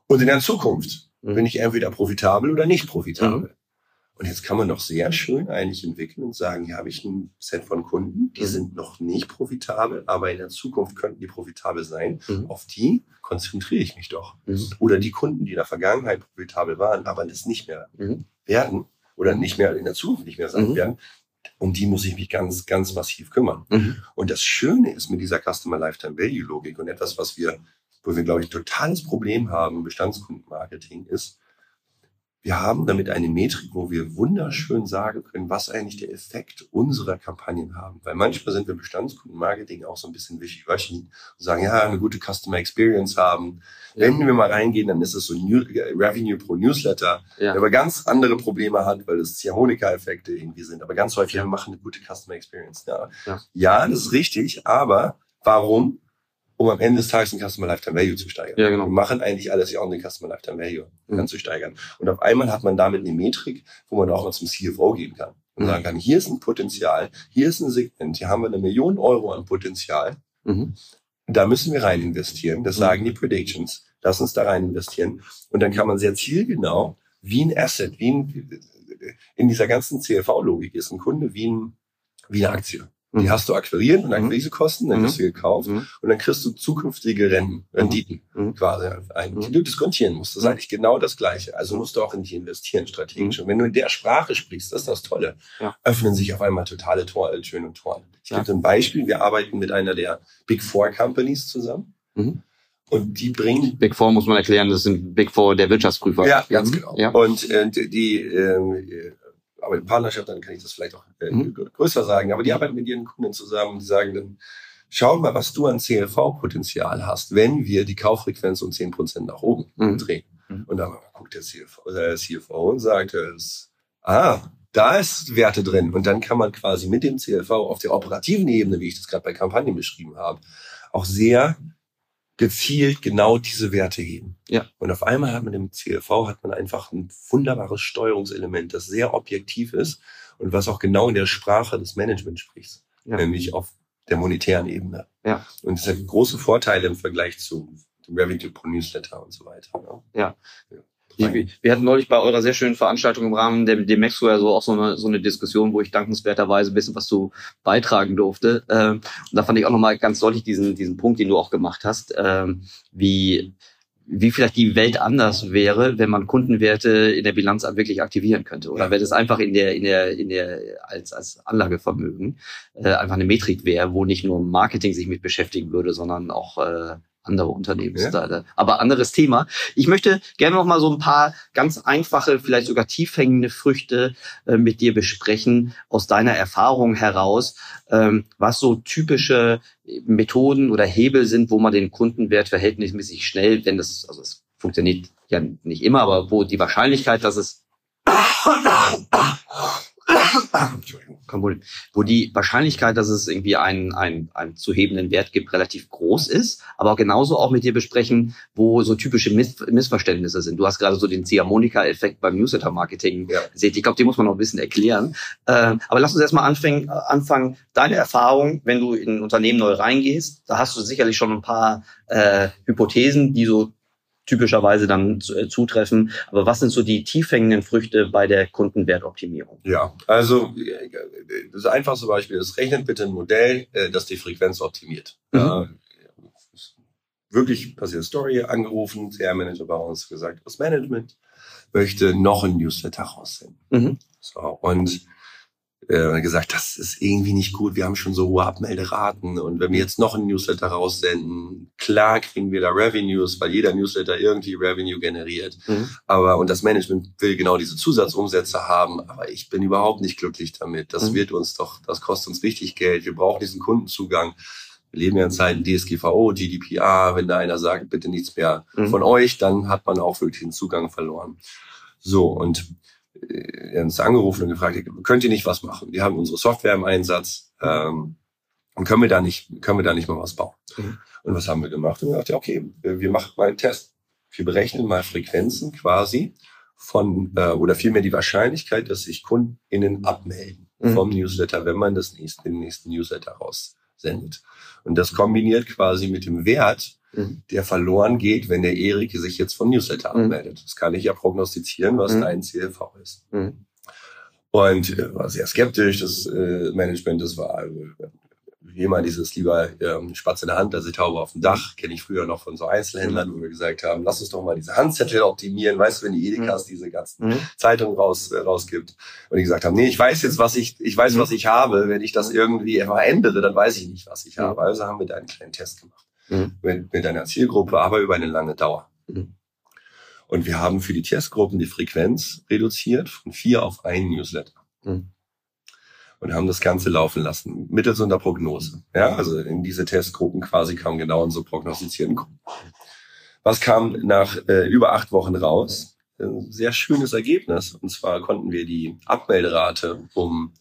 Und in der Zukunft Mhm. bin ich entweder profitabel oder nicht profitabel. Und jetzt kann man doch sehr schön eigentlich entwickeln und sagen, hier habe ich ein Set von Kunden, die Mhm. sind noch nicht profitabel, aber in der Zukunft könnten die profitabel sein. Mhm. Auf die konzentriere ich mich doch. Mhm. Oder die Kunden, die in der Vergangenheit profitabel waren, aber das nicht mehr Mhm. werden oder nicht mehr in der Zukunft nicht mehr sein Mhm. werden, um die muss ich mich ganz, ganz massiv kümmern. Mhm. Und das Schöne ist mit dieser Customer Lifetime Value Logik und etwas, was wir, wo wir, glaube ich, totales Problem haben im Bestandskundenmarketing ist, wir haben damit eine Metrik, wo wir wunderschön sagen können, was eigentlich der Effekt unserer Kampagnen haben. Weil manchmal sind wir Bestandskundenmarketing auch so ein bisschen wischiwaschi und sagen, ja, eine gute Customer Experience haben. Wenn wir mal reingehen, dann ist es so New Revenue pro Newsletter, Ja. der aber ganz andere Probleme hat, weil es Ziehharmonika-Effekte irgendwie sind. Aber ganz häufig, Ja. wir machen eine gute Customer Experience. Ja. Ja. ja, das ist richtig, aber warum? Um am Ende des Tages den Customer Lifetime Value zu steigern. Ja, genau. Wir machen eigentlich alles ja, um den Customer Lifetime Value Mhm. anzusteigern. Und auf einmal hat man damit eine Metrik, wo man auch mal zum CFO gehen kann und Mhm. sagen kann, hier ist ein Potenzial, hier ist ein Segment, hier haben wir eine Million Euro an Potenzial. Mhm. Da müssen wir rein investieren. Das Mhm. sagen die Predictions. Lass uns da rein investieren. Und dann kann man sehr zielgenau, wie ein Asset, wie ein, in dieser ganzen CLV-Logik ist ein Kunde wie, ein, wie eine Aktie. Die Mhm. hast du akquiriert und Mhm. Akquisekosten, dann Mhm. wirst du gekauft Mhm. und dann kriegst du zukünftige Renten, Renditen Mhm. quasi ein, Mhm. die du diskontieren musst. Das ist Mhm. eigentlich genau das Gleiche. Also musst du auch in die investieren strategisch. Mhm. Und wenn du in der Sprache sprichst, das ist das Tolle, Ja. öffnen sich auf einmal totale Tor, äh, schöne Toren. Ich Ja. gebe dir ein Beispiel. Wir arbeiten mit einer der Big Four Companies zusammen. Mhm. Und die bringen Big Four muss man erklären, das sind Big Four der Wirtschaftsprüfer. ja, ganz Mhm. genau. Ja. Und äh, die, die äh, aber in Partnerschaft, dann kann ich das vielleicht auch äh, Mhm. gr- größer sagen, aber die arbeiten mit ihren Kunden zusammen und die sagen dann, schau mal, was du an CLV-Potenzial hast, wenn wir die Kauffrequenz um 10% nach oben Mhm. drehen. Mhm. Und dann guckt der CFO, der CFO und sagt, ah, da ist Werte drin. Und dann kann man quasi mit dem CLV auf der operativen Ebene, wie ich das gerade bei Kampagnen beschrieben habe, auch sehr gezielt genau diese Werte heben. Ja. Und auf einmal hat man im CLV hat man einfach ein wunderbares Steuerungselement, das sehr objektiv ist und was auch genau in der Sprache des Managements spricht, Ja. nämlich auf der monetären Ebene. Ja. Und das hat große Vorteile im Vergleich zu dem Revenue pro Newsletter und so weiter. ne? Ja. ja. Wir, wir hatten neulich bei eurer sehr schönen Veranstaltung im Rahmen der, der Maxwell so auch so eine, so eine Diskussion, wo ich dankenswerterweise ein bisschen was zu beitragen durfte. Ähm, und da fand ich auch nochmal ganz deutlich diesen, diesen Punkt, den du auch gemacht hast, ähm, wie, wie vielleicht die Welt anders wäre, wenn man Kundenwerte in der Bilanz wirklich aktivieren könnte. Oder Ja. wenn es einfach in der, in der, in der, als, als Anlagevermögen äh, einfach eine Metrik wäre, wo nicht nur Marketing sich mit beschäftigen würde, sondern auch äh, andere Unternehmensteile. Aber anderes Thema. Ich möchte gerne noch mal so ein paar ganz einfache, vielleicht sogar tiefhängende Früchte äh, mit dir besprechen, aus deiner Erfahrung heraus, ähm, was so typische Methoden oder Hebel sind, wo man den Kundenwert verhältnismäßig schnell, wenn das, also es funktioniert ja nicht immer, aber wo die Wahrscheinlichkeit, dass es Entschuldigung. Kein Problem. Wo die Wahrscheinlichkeit, dass es irgendwie einen, einen, einen zu hebenden Wert gibt, relativ groß ist, aber genauso auch mit dir besprechen, wo so typische Miss Missverständnisse sind. Du hast gerade so den Ziehharmonika-Effekt beim Newsletter-Marketing Ja. gesehen. Ich glaube, den muss man noch ein bisschen erklären. Äh, aber lass uns erstmal anfangen, äh, anfangen. Deine Erfahrung, wenn du in ein Unternehmen neu reingehst, da hast du sicherlich schon ein paar äh, Hypothesen, die so typischerweise dann äh, zutreffen. Aber was sind so die tief hängenden Früchte bei der Kundenwertoptimierung? Ja, also das einfachste Beispiel ist, rechnet bitte ein Modell, äh, das die Frequenz optimiert. Mhm. Wirklich passierte Story, angerufen, CR-Manager bei uns gesagt, das Management möchte noch ein Newsletter raussenden. Mhm. So, und äh, gesagt, das ist irgendwie nicht gut, wir haben schon so hohe Abmelderaten und wenn wir jetzt noch ein Newsletter raussenden, klar kriegen wir da Revenues, weil jeder Newsletter irgendwie Revenue generiert. Mhm. Aber, und das Management will genau diese Zusatzumsätze haben, aber ich bin überhaupt nicht glücklich damit. Das Mhm. wird uns doch, das kostet uns richtig Geld. Wir brauchen diesen Kundenzugang. Wir leben ja in Zeiten DSGVO, GDPR. Wenn da einer sagt, bitte nichts mehr Mhm. von euch, dann hat man auch wirklich den Zugang verloren. So, und uns angerufen und gefragt, könnt ihr nicht was machen? Wir haben unsere Software im Einsatz. Ähm, und können wir da nicht, können wir da nicht mal was bauen? Mhm. Und was haben wir gemacht? Und wir dachten, okay, wir machen mal einen Test. Wir berechnen mal Frequenzen quasi von, äh, oder vielmehr die Wahrscheinlichkeit, dass sich KundInnen abmelden Mhm. vom Newsletter, wenn man das nächste, den nächsten Newsletter raussendet. Und das kombiniert quasi mit dem Wert, Mhm. der verloren geht, wenn der Erik sich jetzt vom Newsletter Mhm. abmeldet. Das kann ich ja prognostizieren, was Mhm. dein CLV ist. Mhm. Und äh, war sehr skeptisch, das äh, Management, das war äh, wie immer dieses lieber ähm, Spatz in der Hand, also die Taube auf dem Dach, kenne ich früher noch von so Einzelhändlern, wo wir gesagt haben, lass uns doch mal diese Handzettel optimieren, weißt du, wenn die Edekas diese ganzen Mhm. Zeitungen raus, äh, rausgibt. Und die gesagt haben, nee, ich weiß jetzt, was ich, ich weiß, Mhm. was ich habe. Wenn ich das irgendwie einfach ändere, dann weiß ich nicht, was ich Mhm. habe. Also haben wir da einen kleinen Test gemacht. Mhm. Mit, mit einer Zielgruppe, aber über eine lange Dauer. Mhm. Und wir haben für die Testgruppen die Frequenz reduziert von vier auf einen Newsletter. Mhm. Und haben das Ganze laufen lassen, mittels unserer Prognose. Ja, also in diese Testgruppen quasi kamen genau unsere prognostizierten Gruppen. Was kam nach äh, über acht Wochen raus? Ein sehr schönes Ergebnis. Und zwar konnten wir die Abmelderate um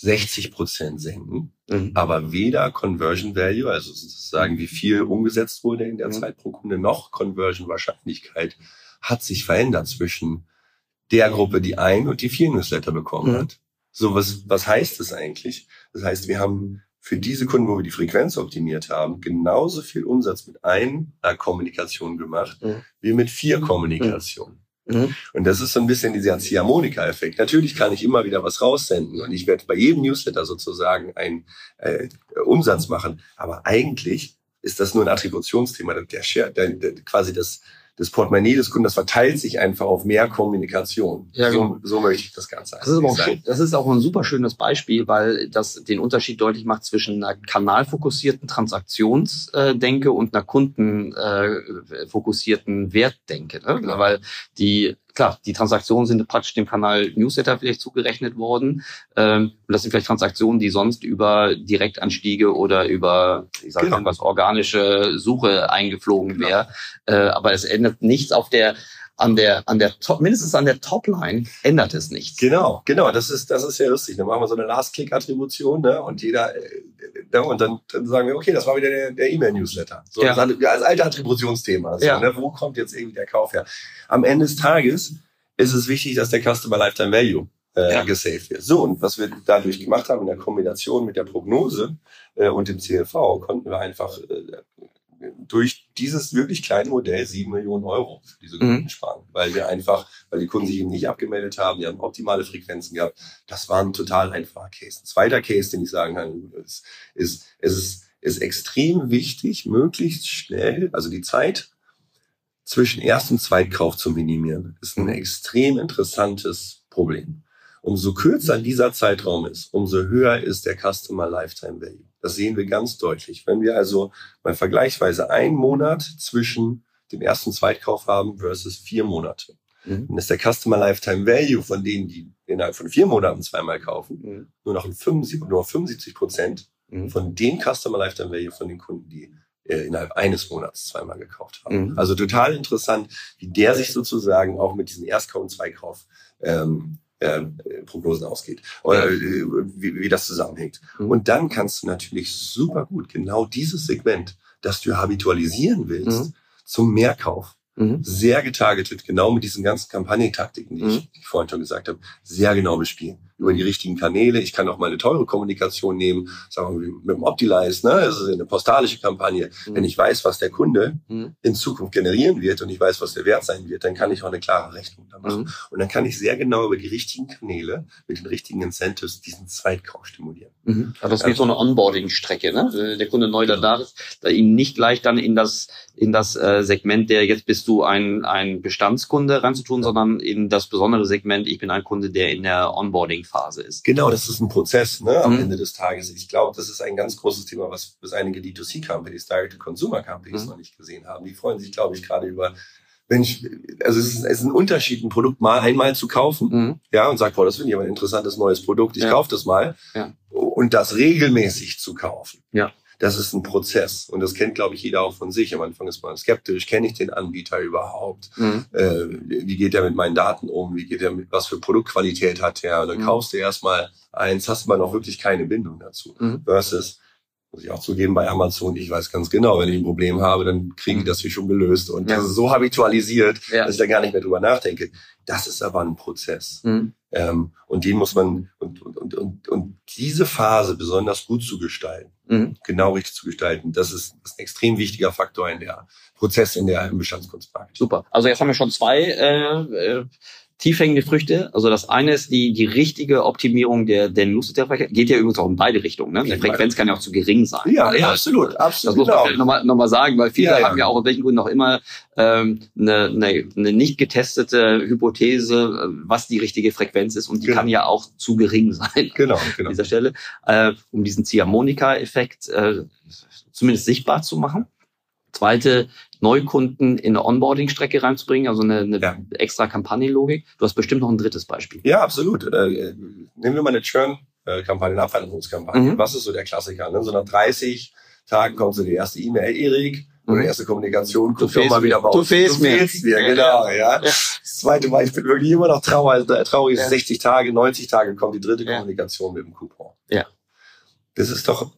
60 Prozent senken, Mhm. aber weder Conversion Value, also sozusagen wie viel umgesetzt wurde in der Mhm. Zeit pro Kunde, noch Conversion Wahrscheinlichkeit hat sich verändert zwischen der Gruppe, die ein und die vier Newsletter bekommen Mhm. hat. So, was, was heißt das eigentlich? Das heißt, wir haben für diese Kunden, wo wir die Frequenz optimiert haben, genauso viel Umsatz mit einer Kommunikation gemacht, Mhm. wie mit vier Kommunikationen. Mhm. Und das ist so ein bisschen dieser Ziehharmonika-Effekt. Natürlich kann ich immer wieder was raussenden und ich werde bei jedem Newsletter sozusagen einen äh, Umsatz machen. Aber eigentlich ist das nur ein Attributionsthema. Der, der, der quasi das, das Portemonnaie des Kunden, das verteilt sich einfach auf mehr Kommunikation. Ja, genau. so, so möchte ich das Ganze Das ist, auch, schön- das ist auch ein super schönes Beispiel, weil das den Unterschied deutlich macht zwischen einer kanalfokussierten Transaktionsdenke und einer kundenfokussierten Wertdenke. Ne? Genau. Weil die, klar, die Transaktionen sind praktisch dem Kanal Newsletter vielleicht zugerechnet worden. Ähm, und das sind vielleicht Transaktionen, die sonst über Direktanstiege oder über, ich sage Genau. irgendwas, organische Suche eingeflogen wäre. Äh, aber es ändert nichts auf der an der, an der Top, mindestens an der Topline ändert es nichts. Genau, genau, das ist, das ist ja lustig. Dann machen wir so eine Last-Click-Attribution, ne? Und jeder, äh, ne? und dann, dann sagen wir, okay, das war wieder der, der E-Mail-Newsletter. So, Ja. das, als alte Attributionsthema. So, Ja. ne? Wo kommt jetzt irgendwie der Kauf her? Am Ende des Tages ist es wichtig, dass der Customer Lifetime Value äh, Ja. gesaved wird. So, und was wir dadurch gemacht haben in der Kombination mit der Prognose äh, und dem CLV, konnten wir einfach äh, durch dieses wirklich kleine Modell sieben Millionen Euro für diese Kunden Mhm. sparen, weil wir einfach, weil die Kunden sich eben nicht abgemeldet haben, die haben optimale Frequenzen gehabt. Das war ein total einfacher Case. Ein zweiter Case, den ich sagen kann, ist, ist es ist, ist extrem wichtig, möglichst schnell, also die Zeit zwischen Erst- und Zweitkauf zu minimieren, ist ein extrem interessantes Problem. Umso kürzer dieser Zeitraum ist, umso höher ist der Customer Lifetime Value. Das sehen wir ganz deutlich. Wenn wir also mal vergleichsweise einen Monat zwischen dem ersten Zweitkauf haben versus vier Monate, Mhm. dann ist der Customer Lifetime Value von denen, die innerhalb von vier Monaten zweimal kaufen, Mhm. nur noch ein 75, nur 75 Prozent Mhm. von den Customer Lifetime Value von den Kunden, die äh, innerhalb eines Monats zweimal gekauft haben. Mhm. Also total interessant, wie der sich sozusagen auch mit diesem Erstkauf und Zweikauf ähm, äh, Prognosen ausgeht oder äh, wie, wie das zusammenhängt. Mhm. Und dann kannst du natürlich super gut genau dieses Segment, das du habitualisieren willst, Mhm. zum Mehrkauf Mhm. sehr getargetet, genau mit diesen ganzen Kampagnentaktiken, die, Mhm. ich, die ich vorhin schon gesagt habe, sehr genau bespielen. Über die richtigen Kanäle. Ich kann auch mal eine teure Kommunikation nehmen, sagen wir mal mit dem Optilize, ne? Das ist eine postalische Kampagne. Mhm. Wenn ich weiß, was der Kunde Mhm. in Zukunft generieren wird und ich weiß, was der Wert sein wird, dann kann ich auch eine klare Rechnung da machen. Mhm. Und dann kann ich sehr genau über die richtigen Kanäle mit den richtigen Incentives diesen Zweitkauf stimulieren. Mhm. Ja, das ist wie so eine Onboarding-Strecke, ne? Wenn Der Kunde neu da da ist, da ihn nicht gleich dann in das in das äh, Segment, der jetzt bist du ein ein Bestandskunde reinzutun, sondern in das besondere Segment, ich bin ein Kunde, der in der Onboarding-Phase ist. Genau, das ist ein Prozess ne, am Mhm. Ende des Tages. Ich glaube, das ist ein ganz großes Thema, was, was einige D2C-Companies, Direct-to-Consumer-Companies Mhm. noch nicht gesehen haben. Die freuen sich, glaube ich, gerade über, wenn ich, also es ist, es ist ein Unterschied, ein Produkt mal einmal zu kaufen, Mhm. ja, und sagt, boah, das finde ich aber ein interessantes neues Produkt, ich Ja. kaufe das mal. Ja. Und das regelmäßig zu kaufen. Ja. Das ist ein Prozess. Und das kennt, glaube ich, jeder auch von sich. Am Anfang ist man skeptisch. Kenne ich den Anbieter überhaupt? Mhm. äh, wie geht er mit meinen Daten um, wie geht er mit, was für Produktqualität hat er. Und dann Mhm. kaufst du erstmal eins, hast man noch wirklich keine Bindung dazu. Mhm. Versus, muss ich auch zugeben, bei Amazon, ich weiß ganz genau, wenn ich ein Problem habe, dann kriegen die das hier schon gelöst. Und Ja. das ist so habitualisiert, Ja. dass ich da gar nicht mehr drüber nachdenke. Das ist aber ein Prozess. Mhm. Ähm, und den muss man, und, und, und, und, und diese Phase besonders gut zu gestalten, Mhm. genau richtig zu gestalten, das ist, das ist ein extrem wichtiger Faktor in der Prozess in der im Bestandskunstmarkt. Super. Also jetzt haben wir schon zwei äh, äh, tiefhängende Früchte. Also das eine ist die die richtige Optimierung der der Newsletter geht ja übrigens auch in beide Richtungen. Ne? Die Frequenz kann ja auch zu gering sein. Ja, ja, absolut, Das absolut. muss man genau. vielleicht nochmal noch mal sagen, weil viele Ja, ja. haben ja auch aus welchen Gründen auch immer ähm, eine, eine, eine nicht getestete Hypothese, äh, was die richtige Frequenz ist und die Genau. kann ja auch zu gering sein Genau, an genau. dieser Stelle, äh, um diesen Ziehharmonika-Effekt äh, zumindest sichtbar zu machen. Zweite, Neukunden in eine Onboarding-Strecke reinzubringen, also eine, eine Ja. extra Kampagnenlogik. Du hast bestimmt noch ein drittes Beispiel. Ja, absolut. Äh, nehmen wir mal eine Churn-Kampagne, eine Abwanderungskampagne. Mhm. Was ist so der Klassiker? Ne? So nach 30 Tagen kommt so die erste E-Mail, Erik, oder Mhm. die erste Kommunikation, Du fehlst mal wieder mir. bei Du fehlst mir. mir, Ja, genau, ja. ja. Das zweite Mal, ich bin wirklich immer noch traurig, äh, traurig, Ja. 60 Tage, 90 Tage kommt die dritte Ja. Kommunikation mit dem Coupon. Ja. Das ist doch,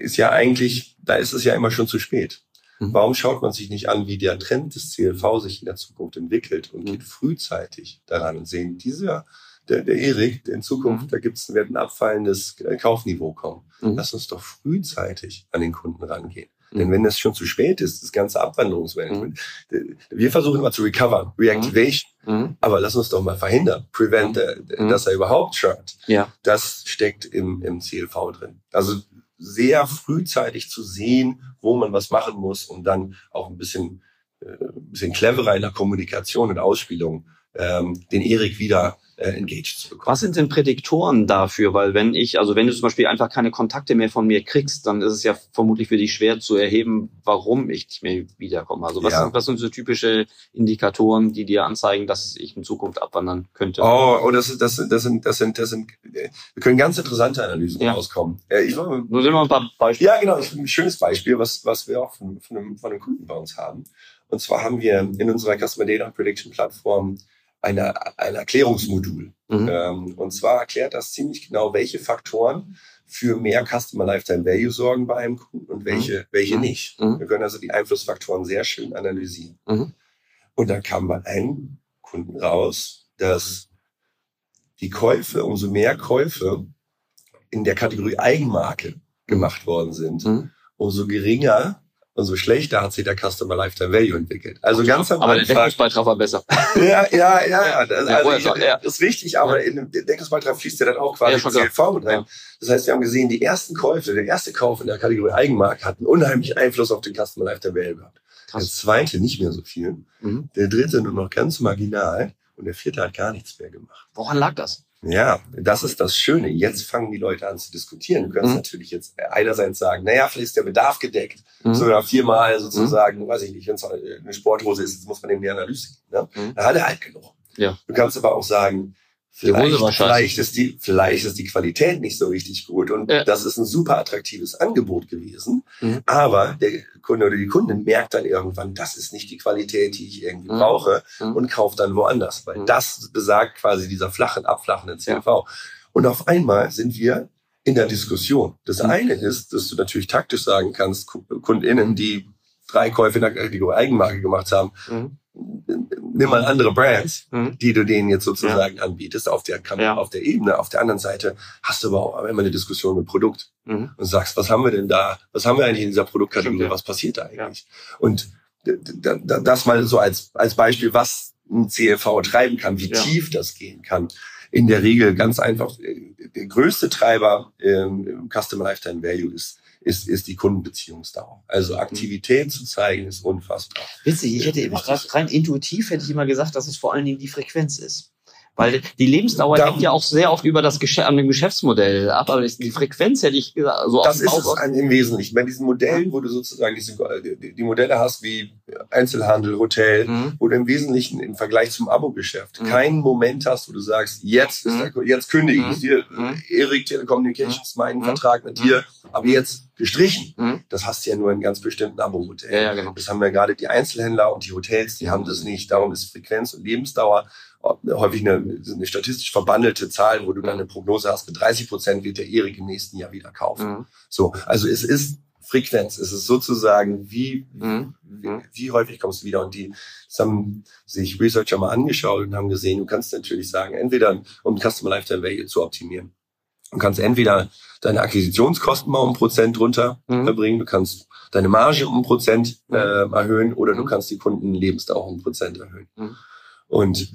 ist ja eigentlich, da ist es ja immer schon zu spät. Mhm. Warum schaut man sich nicht an, wie der Trend des CLV sich in der Zukunft entwickelt und Mhm. geht frühzeitig daran und sehen, dieser, der, der Erik, in Zukunft, Mhm. da gibt's, wird ein abfallendes äh, Kaufniveau kommen. Mhm. Lass uns doch frühzeitig an den Kunden rangehen. Mhm. Denn wenn es schon zu spät ist, das ganze Abwanderungsmanagement, äh, wir versuchen immer zu recovern, Reactivation, Mhm. aber lass uns doch mal verhindern, prevent, äh, Mhm. dass er überhaupt churnt. Ja. Das steckt im, im CLV drin. Also sehr frühzeitig zu sehen, wo man was machen muss und dann auch ein bisschen, äh, ein bisschen cleverer in der Kommunikation und Ausspielung ähm, den Erik wieder äh, engaged zu bekommen. Was sind denn Prädiktoren dafür? Weil wenn ich, also wenn du zum Beispiel einfach keine Kontakte mehr von mir kriegst, dann ist es ja vermutlich für dich schwer zu erheben, warum ich nicht mehr wiederkomme. Also was, Ja. sind, was sind so typische Indikatoren, die dir anzeigen, dass ich in Zukunft abwandern könnte? Oh, oh das, ist- das, sind- das sind, das sind, das sind, wir können ganz interessante Analysen Ja. rauskommen. Äh, ich war, Nur wir mal ein paar Beispiele. Ja, genau. Ein schönes Beispiel, was, was wir auch von, von, einem, von einem Kunden bei uns haben. Und zwar haben wir in unserer Customer Data Prediction Plattform eine, ein Erklärungsmodul. Mhm. Ähm, und zwar erklärt das ziemlich genau, welche Faktoren für mehr Customer Lifetime Value sorgen bei einem Kunden und welche, welche Mhm. nicht. Mhm. Wir können also die Einflussfaktoren sehr schön analysieren. Mhm. Und da kam bei einem Kunden raus, dass die Käufe, umso mehr Käufe in der Kategorie Eigenmarke gemacht worden sind, Mhm. umso geringer, umso schlechter hat sich der Customer Lifetime Value entwickelt. Also ganz am Aber der Anfang. Deckungsbeitrag war besser. Ja, ja, ja, ja. Das, Ja, also woher ich, ja. ist richtig, aber in dem Deckungsbeitrag fließt ja dann auch quasi Ja, ja. CLV mit rein. Ja. Das heißt, wir haben gesehen, die ersten Käufe, der erste Kauf in der Kategorie Eigenmarke hat einen unheimlichen Einfluss auf den Customer Lifetime Value gehabt. Der Krass. zweite nicht mehr so viel, Mhm. der dritte nur noch ganz marginal und der vierte hat gar nichts mehr gemacht. Woran lag das? Ja, das ist das Schöne. Jetzt fangen die Leute an zu diskutieren. Du kannst Mhm. natürlich jetzt einerseits sagen, naja, vielleicht ist der Bedarf gedeckt. Mhm. Sogar viermal sozusagen, weiß ich nicht, wenn es eine Sporthose ist, jetzt muss man in die Analyse gehen. Ne? Mhm. Da hat er halt genug. Ja. Du kannst aber auch sagen, Vielleicht, vielleicht, ist die, vielleicht ist die Qualität nicht so richtig gut. Und ja. das ist ein super attraktives Angebot gewesen. Mhm. Aber der Kunde oder die Kundin merkt dann irgendwann, das ist nicht die Qualität, die ich irgendwie mhm. brauche mhm. und kauft dann woanders. Weil mhm. das besagt quasi dieser flachen, abflachenden CLV. Ja. Und auf einmal sind wir in der Diskussion. Das mhm. eine ist, dass du natürlich taktisch sagen kannst, KundInnen, die drei Käufe in der Kategorie Eigenmarke gemacht haben, mhm nimm mal andere Brands, mhm. die du denen jetzt sozusagen ja. anbietest auf der, ja. auf der Ebene. Auf der anderen Seite hast du aber auch immer eine Diskussion mit Produkt mhm. und sagst, was haben wir denn da? Was haben wir eigentlich in dieser Produktkategorie? Stimmt, ja. Was passiert da eigentlich? Und das mal so als, als Beispiel, was ein CLV treiben kann, wie tief das gehen kann. In der Regel ganz einfach, äh, der größte Treiber im Customer Lifetime Value ist ist, ist die Kundenbeziehungsdauer. Also Aktivität zu zeigen ist unfassbar. Witzig, ich hätte rein intuitiv hätte ich immer gesagt, dass es vor allen Dingen die Frequenz ist. Weil die Lebensdauer da, hängt ja auch sehr oft über das Geschäft, an dem Geschäftsmodell ab, aber die Frequenz hätte ich gesagt, so Das ist es ein, im Wesentlichen. Bei diesen Modellen, wo du sozusagen diese, die, die Modelle hast wie Einzelhandel, Hotel, mhm. wo du im Wesentlichen im Vergleich zum Abo-Geschäft mhm. keinen Moment hast, wo du sagst, jetzt, ist der, jetzt kündige ich mhm. dir, mhm. Erik Telecommunications, meinen mhm. Vertrag mit dir, aber jetzt gestrichen. Mhm. Das hast du ja nur in ganz bestimmten Abo-Modellen. Ja, ja, genau. Das haben ja gerade die Einzelhändler und die Hotels, die haben das nicht. Darum ist Frequenz und Lebensdauer häufig eine, eine statistisch verbandelte Zahl, wo du dann eine Prognose hast, mit 30 Prozent wird der Erik im nächsten Jahr wieder kaufen. Mhm. So, also es ist Frequenz, es ist sozusagen, wie, mhm. wie, wie, häufig kommst du wieder? Und die das haben sich Researcher mal angeschaut und haben gesehen, du kannst natürlich sagen, entweder um Customer Lifetime Value zu optimieren, du kannst entweder deine Akquisitionskosten mal um Prozent runter mhm. verbringen, du kannst deine Marge um Prozent mhm. äh, erhöhen oder du mhm. kannst die Kundenlebensdauer um Prozent erhöhen. Mhm. Und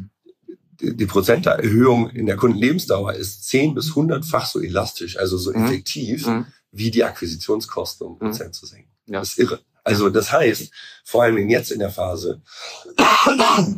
die Prozenterhöhung in der Kundenlebensdauer ist zehn bis hundertfach so elastisch, also so mhm. effektiv, mhm. wie die Akquisitionskosten um mhm. Prozent zu senken. Ja. Das ist irre. Also das heißt, vor allem jetzt in der Phase,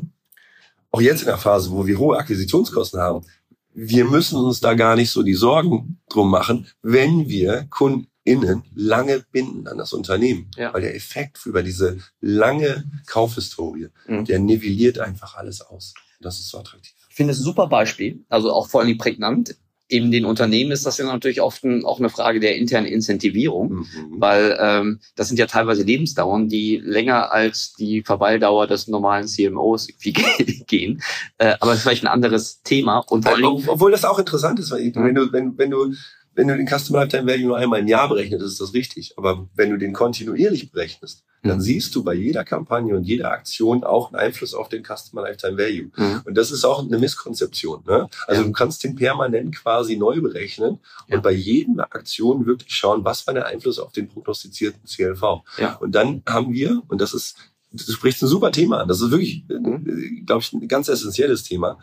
auch jetzt in der Phase, wo wir hohe Akquisitionskosten haben, wir müssen uns da gar nicht so die Sorgen drum machen, wenn wir KundInnen lange binden an das Unternehmen. Ja. Weil der Effekt über diese lange Kaufhistorie, mhm. der nivelliert einfach alles aus. Das ist so attraktiv. Ich finde es ein super Beispiel, also auch vor allem prägnant. In den Unternehmen ist das ja natürlich oft ein, auch eine Frage der internen Incentivierung, mhm. weil ähm, das sind ja teilweise Lebensdauern, die länger als die Verweildauer des normalen CMOs gehen. Äh, aber das ist vielleicht ein anderes Thema. Und vor allem, Obwohl das auch interessant ist, weil wenn du, wenn, wenn du wenn du den Customer Lifetime Value nur einmal im Jahr berechnest, ist das richtig. Aber wenn du den kontinuierlich berechnest, dann mhm. siehst du bei jeder Kampagne und jeder Aktion auch einen Einfluss auf den Customer Lifetime Value. Mhm. Und das ist auch eine Misskonzeption. Ne? Also ja. du kannst den permanent quasi neu berechnen ja. und bei jedem Aktion wirklich schauen, was war der Einfluss auf den prognostizierten CLV. Ja. Und dann haben wir, und das ist, du sprichst ein super Thema an, das ist wirklich, mhm. Äh, glaube ich, ein ganz essentielles Thema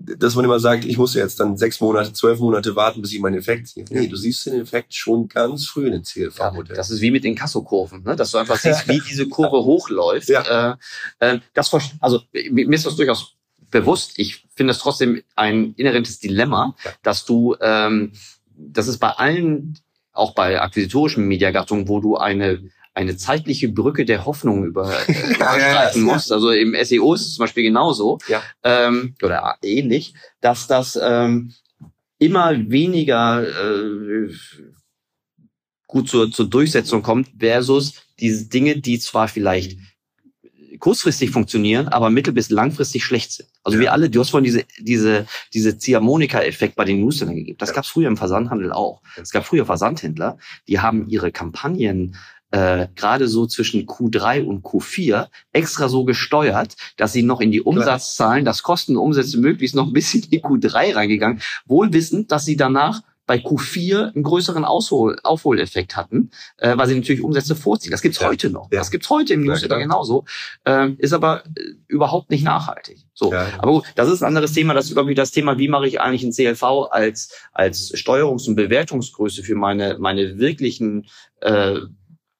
dass man immer sagt, ich muss jetzt dann sechs Monate, zwölf Monate warten, bis ich meinen Effekt sehe. Nee, du siehst den Effekt schon ganz früh in den CLV-Modell. Ja, das ist wie mit den Kassokurven, ne? dass du einfach siehst, wie diese Kurve hochläuft. Ja. Äh, äh, das, also mir ist das durchaus bewusst. Ich finde es trotzdem ein inhärentes Dilemma, dass du, ähm, das ist bei allen, auch bei akquisitorischen Mediagattungen, wo du eine eine zeitliche Brücke der Hoffnung über, äh, überschreiten musst. Also im SEO ist es zum Beispiel genauso ja. ähm, oder ähnlich, dass das ähm, immer weniger äh, gut zur, zur Durchsetzung kommt versus diese Dinge, die zwar vielleicht kurzfristig funktionieren, aber mittel- bis langfristig schlecht sind. Also ja. wir alle, du hast vorhin diese, diese, diese Ziehharmonika-Effekt bei den Newslettern gegeben. Das ja. gab es früher im Versandhandel auch. Es gab früher Versandhändler, die haben ihre Kampagnen äh, gerade so zwischen Q3 und Q4 extra so gesteuert, dass sie noch in die Umsatzzahlen, das Kosten und Umsätze möglichst noch ein bisschen in die Q3 reingegangen, wohl wissend, dass sie danach bei Q4 einen größeren Aushol Aufholeffekt hatten, äh, weil sie natürlich Umsätze vorziehen. Das gibt's ja. heute noch. Ja. Das gibt's heute im Newsletter ja, genauso. Ähm, ist aber äh, überhaupt nicht nachhaltig. So, aber gut, das ist ein anderes Thema. Das ist irgendwie das Thema, wie mache ich eigentlich ein CLV als als Steuerungs- und Bewertungsgröße für meine meine wirklichen äh,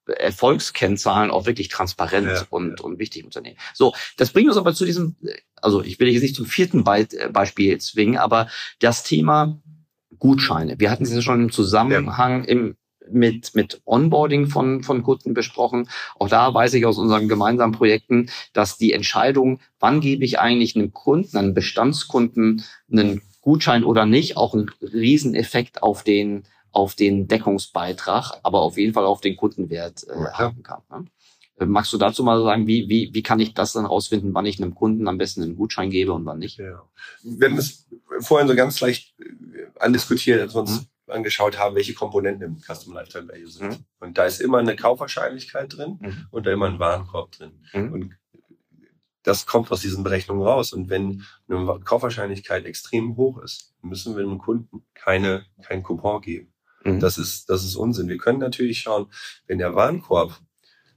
Erfolgskennzahlen auch wirklich transparent ja, und, ja. und wichtig Unternehmen. So, das bringt uns aber zu diesem, also ich will jetzt nicht zum vierten Be äh, Beispiel zwingen, aber das Thema Gutscheine. Wir hatten es ja schon im Zusammenhang ja. im, mit, mit Onboarding von, von Kunden besprochen. Auch da weiß ich aus unseren gemeinsamen Projekten, dass die Entscheidung, wann gebe ich eigentlich einem Kunden, einem Bestandskunden einen Gutschein oder nicht, auch einen Rieseneffekt auf den, auf den Deckungsbeitrag, aber auf jeden Fall auf den Kundenwert äh, Ja. haben kann. Ne? Äh, Magst du dazu mal sagen, wie, wie, wie kann ich das dann rausfinden, wann ich einem Kunden am besten einen Gutschein gebe und wann nicht? Ja. Wir haben es vorhin so ganz leicht äh, andiskutiert, als wir uns angeschaut haben, welche Komponenten im Customer Lifetime Value sind. Mhm. Und da ist immer eine Kaufwahrscheinlichkeit drin Mhm. und da immer ein Warenkorb drin. Mhm. Und das kommt aus diesen Berechnungen raus. Und wenn eine Kaufwahrscheinlichkeit extrem hoch ist, müssen wir dem Kunden keine, keinen Coupon geben. Mhm. Das ist, das ist Unsinn. Wir können natürlich schauen, wenn der Warenkorb,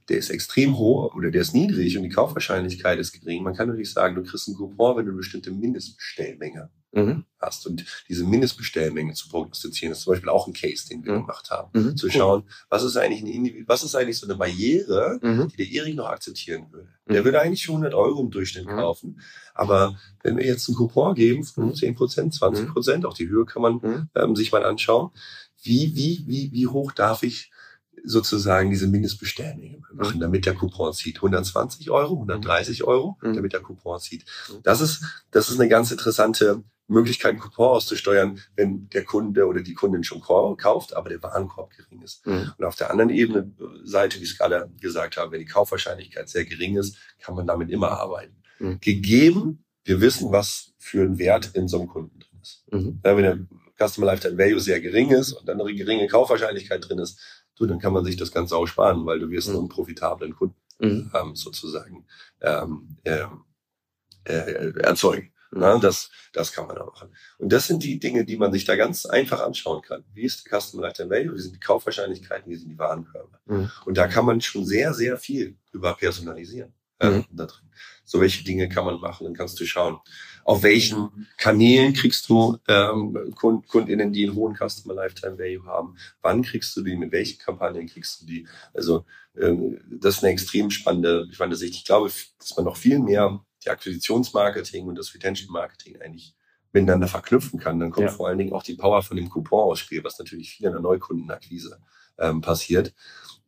der ist extrem hoch oder der ist niedrig und die Kaufwahrscheinlichkeit ist gering. Man kann natürlich sagen, du kriegst einen Coupon, wenn du eine bestimmte Mindestbestellmenge Mhm. hast. Und diese Mindestbestellmenge zu prognostizieren, ist zum Beispiel auch ein Case, den wir Mhm. gemacht haben. Mhm. Zu schauen, was ist eigentlich eine, was ist eigentlich so eine Barriere, Mhm. die der Erik noch akzeptieren würde. Mhm. Der würde eigentlich schon 100 Euro im Durchschnitt Mhm. kaufen. Aber wenn wir jetzt einen Coupon geben von Mhm. 10 Prozent, 20 Prozent, auch die Höhe kann man Mhm. ähm, sich mal anschauen, wie, wie, wie, wie hoch darf ich sozusagen diese Mindestbestellmenge machen, damit der Coupon zieht. 120 Euro, 130 Euro, Mhm. damit der Coupon zieht. Mhm. Das ist, das ist eine ganz interessante Möglichkeit, einen Coupon auszusteuern, wenn der Kunde oder die Kundin schon kau- kauft, aber der Warenkorb gering ist. Mhm. Und auf der anderen Ebene, Seite, wie ich es gerade gesagt habe, wenn die Kaufwahrscheinlichkeit sehr gering ist, kann man damit immer arbeiten. Mhm. Gegeben, wir wissen, was für ein Wert in so einem Kunden drin ist. Mhm. Ja, wenn der Customer Lifetime Value sehr gering ist und dann eine geringe Kaufwahrscheinlichkeit drin ist, du, dann kann man sich das Ganze auch sparen, weil du wirst Mhm. einen profitablen Kunden Mhm. ähm, sozusagen ähm, äh, äh, erzeugen. Mhm. Na, das, das kann man auch machen. Und das sind die Dinge, die man sich da ganz einfach anschauen kann. Wie ist der Customer Lifetime Value? Wie sind die Kaufwahrscheinlichkeiten? Wie sind die Warenkörbe? Mhm. Und da kann man schon sehr, sehr viel über personalisieren. Mhm. So welche Dinge kann man machen. Dann kannst du schauen, auf welchen Kanälen kriegst du ähm, Kund, KundInnen, die einen hohen Customer Lifetime Value haben. Wann kriegst du die? Mit welchen Kampagnen kriegst du die? Also ähm, das ist eine extrem spannende, spannende Sicht. Ich glaube, dass man noch viel mehr die Akquisitionsmarketing und das Retention Marketing eigentlich miteinander verknüpfen kann. Dann kommt Ja. vor allen Dingen auch die Power von dem Coupon-Ausspiel, was natürlich viel in der Neukundenakquise ähm, passiert,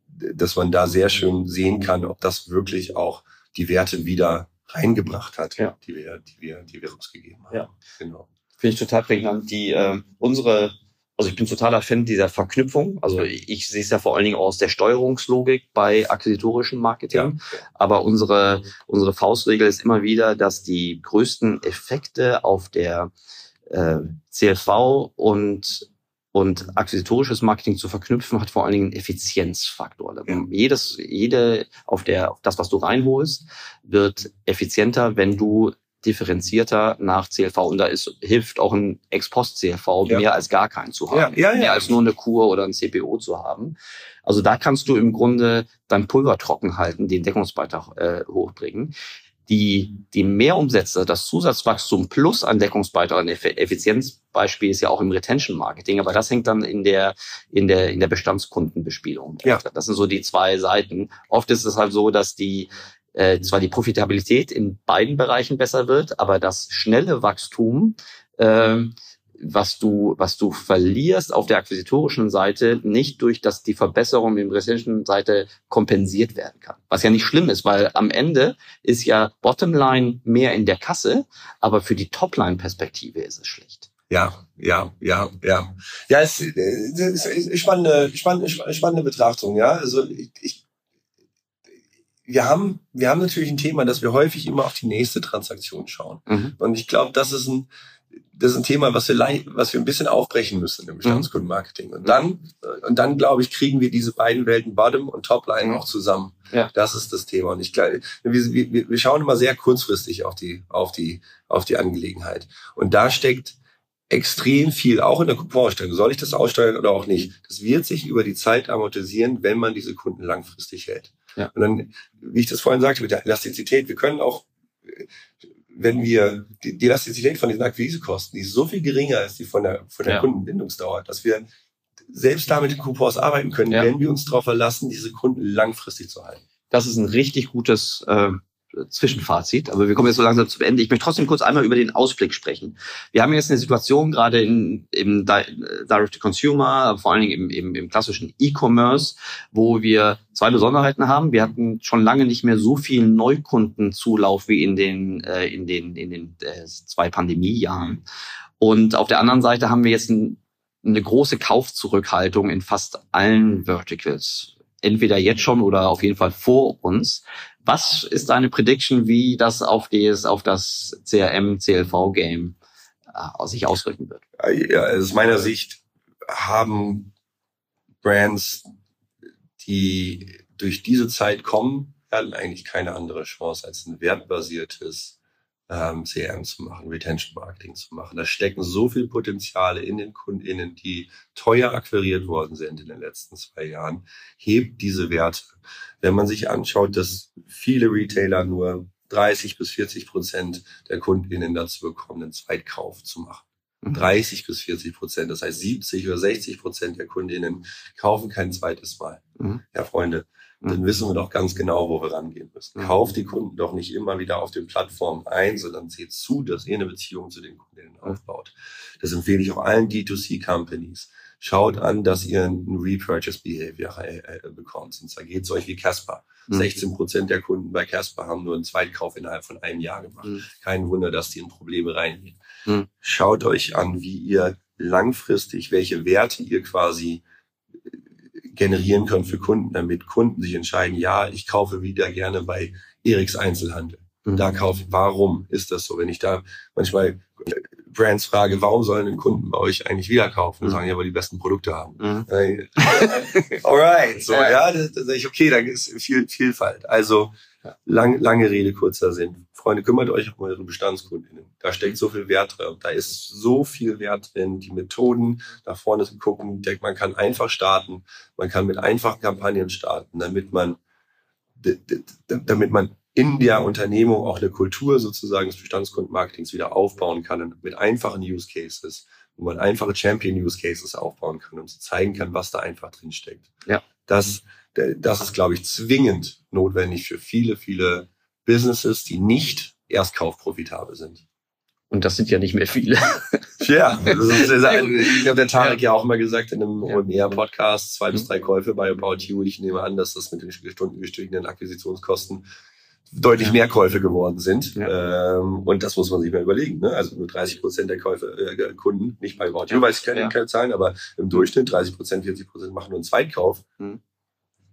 dass man da sehr schön sehen kann, ob das wirklich auch die Werte wieder reingebracht hat, Ja. die wir, die wir, die wir rausgegeben haben. Ja. Genau. Finde ich total prägnant. Die äh, unsere, also ich bin totaler Fan dieser Verknüpfung. Also ich, ich sehe es ja vor allen Dingen aus der Steuerungslogik bei akquisitorischem Marketing. Aber unsere unsere Faustregel ist immer wieder, dass die größten Effekte auf der äh, CLV und und akquisitorisches Marketing zu verknüpfen, hat vor allen Dingen einen Effizienzfaktor. Ja. Jedes, jede, auf der, auf das, was du reinholst, wird effizienter, wenn du differenzierter nach CLV. Und da ist, hilft auch ein Ex-Post-CLV Ja. mehr als gar keinen zu haben. Ja, ja, ja. Mehr als nur eine Kur oder ein CPO zu haben. Also da kannst du im Grunde dein Pulver trocken halten, den Deckungsbeitrag äh, hochbringen. Die, die Mehrumsätze, das Zusatzwachstum plus ein Deckungsbeitrag, Effi- Effizienzbeispiel ist ja auch im Retention Marketing, aber das hängt dann in der, in der, in der Bestandskundenbespielung. Ja. Das sind so die zwei Seiten. Oft ist es halt so, dass die, äh, zwar die Profitabilität in beiden Bereichen besser wird, aber das schnelle Wachstum, ähm, was du, was du verlierst auf der akquisitorischen Seite, nicht durch das die Verbesserung im retention Seite kompensiert werden kann. Was ja nicht schlimm ist, weil am Ende ist ja Bottomline mehr in der Kasse, aber für die Topline-Perspektive ist es schlecht. Ja, ja, ja, ja. Ja, es äh, ist spannende, spannende, spannende Betrachtung, ja. Also ich wir haben, wir haben natürlich ein Thema, dass wir häufig immer auf die nächste Transaktion schauen. Mhm. Und ich glaube, das ist ein, das ist ein Thema, was wir, was wir ein bisschen aufbrechen müssen im Bestandskundenmarketing. Und dann, äh, und dann glaube ich, kriegen wir diese beiden Welten Bottom und Topline Mhm. auch zusammen. Ja. Das ist das Thema. Und ich glaube, wir, wir, wir schauen immer sehr kurzfristig auf die, auf die, auf die Angelegenheit. Und da steckt extrem viel, auch in der Couponausstellung. Soll ich das aussteuern oder auch nicht? Das wird sich über die Zeit amortisieren, wenn man diese Kunden langfristig hält. Ja. Und dann, wie ich das vorhin sagte, mit der Elastizität, wir können auch, wenn wir die, die Elastizität von diesen Akquisekosten, die ist so viel geringer als die von der, von der Ja. Kundenbindungsdauer, dass wir selbst da mit den Coupons arbeiten können, Ja. wenn wir uns darauf verlassen, diese Kunden langfristig zu halten. Das ist ein richtig gutes äh, Zwischenfazit, aber wir kommen jetzt so langsam zum Ende. Ich möchte trotzdem kurz einmal über den Ausblick sprechen. Wir haben jetzt eine Situation gerade in, im Di- Direct-to-Consumer, vor allen Dingen im, im, im klassischen E-Commerce, wo wir zwei Besonderheiten haben. Wir hatten schon lange nicht mehr so viel Neukundenzulauf wie in den, äh, in den, in den äh, zwei Pandemiejahren. Und auf der anderen Seite haben wir jetzt ein, eine große Kaufzurückhaltung in fast allen Verticals. Entweder jetzt schon oder auf jeden Fall vor uns. Was ist deine Prediction, wie das auf das, auf das CRM, CLV-Game äh, sich auswirken wird? Ja, aus meiner Sicht haben Brands, die durch diese Zeit kommen, eigentlich keine andere Chance als ein wertbasiertes ähm, CRM zu machen, Retention Marketing zu machen. Da stecken so viel Potenziale in den KundInnen, die teuer akquiriert worden sind in den letzten zwei Jahren. Hebt diese Werte. Wenn man sich anschaut, dass viele Retailer nur 30 bis 40 Prozent der KundInnen dazu bekommen, einen Zweitkauf zu machen. 30 mhm. bis 40 Prozent. Das heißt, 70 oder 60 Prozent der Kundinnen kaufen kein zweites Mal. Mhm. Ja, Freunde, dann mhm. wissen wir doch ganz genau, wo wir rangehen müssen. Mhm. Kauft die Kunden doch nicht immer wieder auf den Plattformen ein, sondern seht zu, dass ihr eine Beziehung zu den Kundinnen aufbaut. Das empfehle ich auch allen D2C-Companies. Schaut an, dass ihr ein Repurchase Behavior äh, äh, bekommt. Und zwar geht es euch wie Casper. 16 mhm. Prozent der Kunden bei Casper haben nur einen Zweitkauf innerhalb von einem Jahr gemacht. Kein Wunder, dass die in Probleme reingehen. Schaut euch an, wie ihr langfristig, welche Werte ihr quasi generieren könnt für Kunden, damit Kunden sich entscheiden, ja, ich kaufe wieder gerne bei Eriks Einzelhandel. Mhm. Da kaufe, warum ist das so? Wenn ich da manchmal Brands frage, warum sollen den Kunden bei euch eigentlich wieder kaufen? Mhm. Sagen ja, weil die besten Produkte haben. Mhm. Alright, so, ja, da sage ich, okay, da ist viel Vielfalt. Also, lang, lange Rede, kurzer Sinn. Freunde, kümmert euch um eure Bestandskundinnen. Da steckt so viel Wert drin. Da ist so viel Wert drin. Die Methoden da vorne zu gucken. Man kann einfach starten. Man kann mit einfachen Kampagnen starten, damit man, damit man in der Unternehmung auch eine Kultur sozusagen des Bestandskundenmarketings wieder aufbauen kann und mit einfachen Use Cases, wo man einfache Champion Use Cases aufbauen kann und zu zeigen kann, was da einfach drin steckt. Ja. Das, das ist, glaube ich, zwingend notwendig für viele, viele Businesses, die nicht erst kaufprofitabel sind. Und das sind ja nicht mehr viele. Ja, ist, ich habe der Tarek ja. ja auch mal gesagt in einem ja. OMR-Podcast, zwei bis mhm. drei Käufe bei About You. Ich nehme an, dass das mit den stundengestiegenen Akquisitionskosten deutlich ja. mehr Käufe geworden sind. Ja. Ähm, und das muss man sich mal überlegen. Ne? Also nur 30 Prozent der Käufe, äh, Kunden, nicht bei About You, weiß ich keine, ja. keine Zahlen, aber im Durchschnitt 30 Prozent, 40 Prozent machen nur einen Zweitkauf. Mhm.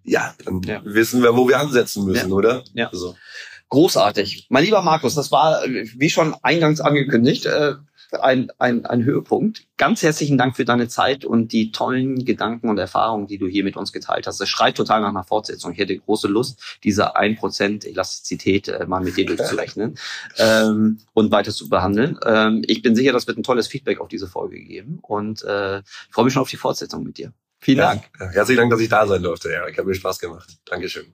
Ja, dann wissen wir, wo wir ansetzen müssen, oder? Ja. Also. Großartig. Mein lieber Markus, das war, wie schon eingangs angekündigt, äh, ein, ein, ein Höhepunkt. Ganz herzlichen Dank für deine Zeit und die tollen Gedanken und Erfahrungen, die du hier mit uns geteilt hast. Das schreit total nach einer Fortsetzung. Ich hätte große Lust, diese ein Prozent Elastizität äh, mal mit dir durchzurechnen ähm, und weiter zu behandeln. Ähm, ich bin sicher, das wird ein tolles Feedback auf diese Folge geben und äh, freue mich schon auf die Fortsetzung mit dir. Vielen ja, Dank. Herzlichen Dank, dass ich da sein durfte, Erik. Hat mir Spaß gemacht. Dankeschön.